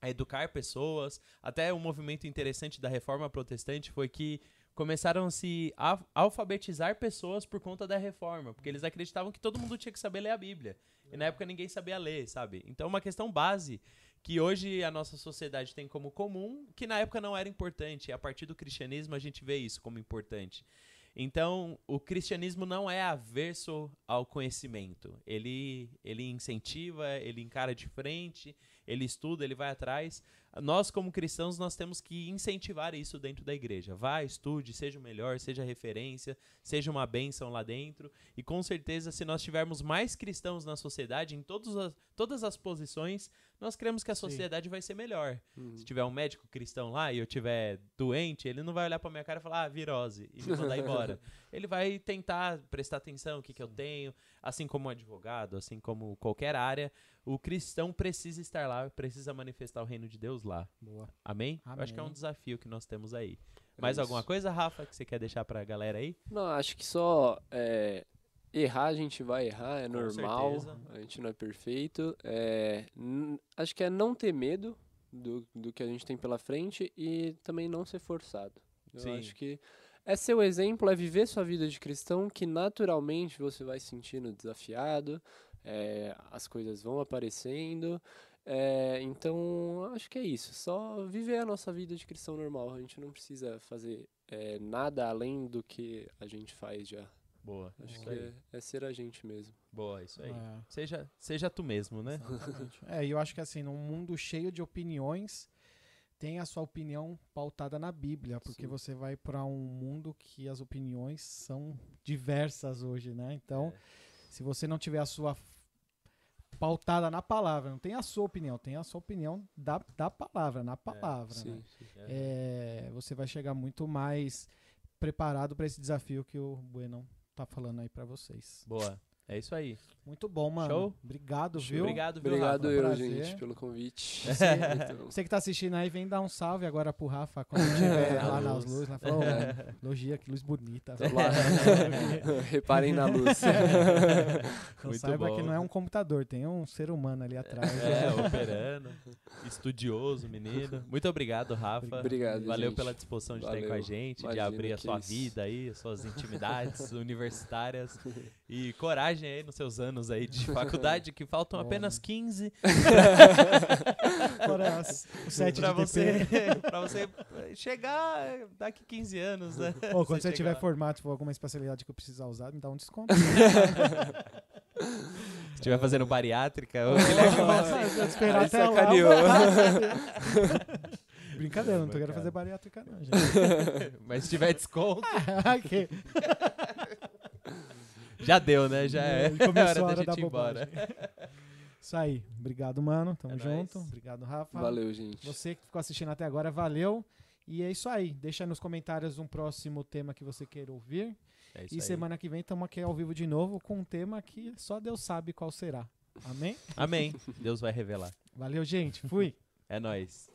Speaker 1: a educar pessoas. Até um movimento interessante da reforma protestante foi que começaram a se alfabetizar pessoas por conta da reforma, porque eles acreditavam que todo mundo tinha que saber ler a Bíblia. E na época ninguém sabia ler, sabe? Então, uma questão base que hoje a nossa sociedade tem como comum, que na época não era importante. E a partir do cristianismo a gente vê isso como importante. Então, o cristianismo não é averso ao conhecimento. Ele, ele incentiva, ele encara de frente, ele estuda, ele vai atrás. Nós, como cristãos, nós temos que incentivar isso dentro da igreja. Vá, estude, seja o melhor, seja referência, seja uma bênção lá dentro. E com certeza, se nós tivermos mais cristãos na sociedade, em todas as, todas as posições, nós cremos que a
Speaker 2: Sim.
Speaker 1: sociedade vai ser melhor.
Speaker 3: Uhum.
Speaker 1: Se tiver um médico cristão lá e eu tiver doente, ele não vai olhar pra minha cara e falar, ah, virose, e me mandar embora. (laughs) Ele vai tentar prestar atenção, o que, que eu tenho, assim como um advogado, assim como qualquer área, o cristão precisa estar lá, precisa manifestar o reino de Deus lá.
Speaker 2: Boa.
Speaker 1: Amém? Eu acho que é um
Speaker 2: Amém.
Speaker 1: desafio que nós temos aí.
Speaker 3: É
Speaker 1: Mais
Speaker 3: isso.
Speaker 1: alguma coisa, Rafa, que você quer deixar pra galera aí?
Speaker 3: Não, acho que só é, errar a gente vai errar, é
Speaker 1: Com
Speaker 3: normal,
Speaker 1: certeza.
Speaker 3: a gente não é perfeito. É, acho que é não ter medo do, do que a gente tem pela frente e também não ser forçado. Eu
Speaker 1: Sim.
Speaker 3: acho que é ser o exemplo, é viver sua vida de cristão que naturalmente você vai se sentindo desafiado, é, as coisas vão aparecendo. é, então, acho que é isso. Só viver a nossa vida de cristão normal. A gente não precisa fazer é, nada além do que a gente faz já.
Speaker 1: Boa.
Speaker 3: Acho que é, é ser a gente mesmo.
Speaker 1: Boa, isso aí.
Speaker 2: É.
Speaker 1: Seja, seja tu mesmo, né?
Speaker 2: Exatamente. É, e eu acho que assim, num mundo cheio de opiniões, tem a sua opinião pautada na Bíblia, porque
Speaker 3: Sim.
Speaker 2: você vai para um mundo que as opiniões são diversas hoje, né? Então,
Speaker 1: É.
Speaker 2: se você não tiver a sua pautada na palavra, não tem a sua opinião, tem a sua opinião da, da palavra, na palavra, né?
Speaker 3: Sim, sim.
Speaker 2: É, você vai chegar muito mais preparado para esse desafio que o Bueno tá falando aí para vocês.
Speaker 1: Boa. É isso aí.
Speaker 2: Muito bom, mano.
Speaker 1: Show?
Speaker 2: Obrigado,
Speaker 3: Show.
Speaker 2: viu?
Speaker 1: Obrigado, viu,
Speaker 3: Obrigado
Speaker 1: Rafa?
Speaker 3: eu,
Speaker 2: prazer.
Speaker 3: gente, pelo convite. (laughs)
Speaker 2: Você-
Speaker 3: Muito-
Speaker 2: Você que tá assistindo aí, vem dar um salve agora pro Rafa quando estiver
Speaker 1: Na (laughs)
Speaker 2: lá nas
Speaker 1: luz.
Speaker 2: luzes. Né? Falou, "Ô, (laughs) elogia, que luz bonita.
Speaker 3: Lá. Reparem na luz.
Speaker 2: Então
Speaker 1: Muito
Speaker 2: saiba
Speaker 1: bom.
Speaker 2: que não é um computador, tem um ser humano ali atrás.
Speaker 1: É, operando. Estudioso, menino. Muito obrigado, Rafa.
Speaker 3: Obrigado,
Speaker 1: Valeu
Speaker 3: gente.
Speaker 1: pela disposição de estar aí com a
Speaker 3: Valeu.
Speaker 1: gente, de abrir a sua
Speaker 3: isso.
Speaker 1: vida aí, as suas intimidades universitárias. E coragem aí nos seus anos aí de faculdade, que faltam
Speaker 2: Boa, (laughs)
Speaker 1: apenas 15
Speaker 2: Fora as- (laughs) o set
Speaker 1: pra
Speaker 2: de
Speaker 1: você, pra você chegar daqui 15 anos, né?
Speaker 2: Ô, quando você
Speaker 1: chegar
Speaker 2: tiver
Speaker 1: lá.
Speaker 2: formato, for alguma especialidade que eu precisar usar, me dá um desconto. (laughs)
Speaker 1: Se estiver fazendo bariátrica,
Speaker 2: esperar lá. Brincadeira, não tô querendo fazer bariátrica não, gente.
Speaker 1: Mas se tiver desconto,
Speaker 2: Ok.
Speaker 1: Já deu, né? Já (laughs) é,
Speaker 2: começou a
Speaker 1: hora
Speaker 2: hora
Speaker 1: da
Speaker 2: da
Speaker 1: gente ir embora.
Speaker 2: Isso aí. Obrigado, mano. Tamo
Speaker 1: É
Speaker 2: junto.
Speaker 1: nóis.
Speaker 2: Obrigado, Rafa.
Speaker 3: Valeu, gente.
Speaker 2: Você que ficou assistindo até agora, valeu. E é isso aí. Deixa nos comentários um próximo tema que você queira ouvir.
Speaker 1: É isso
Speaker 2: e
Speaker 1: aí.
Speaker 2: semana que vem estamos aqui ao vivo de novo com um tema que só Deus sabe qual será. Amém?
Speaker 1: Amém. Deus vai revelar.
Speaker 2: Valeu, gente. Fui.
Speaker 1: É nóis.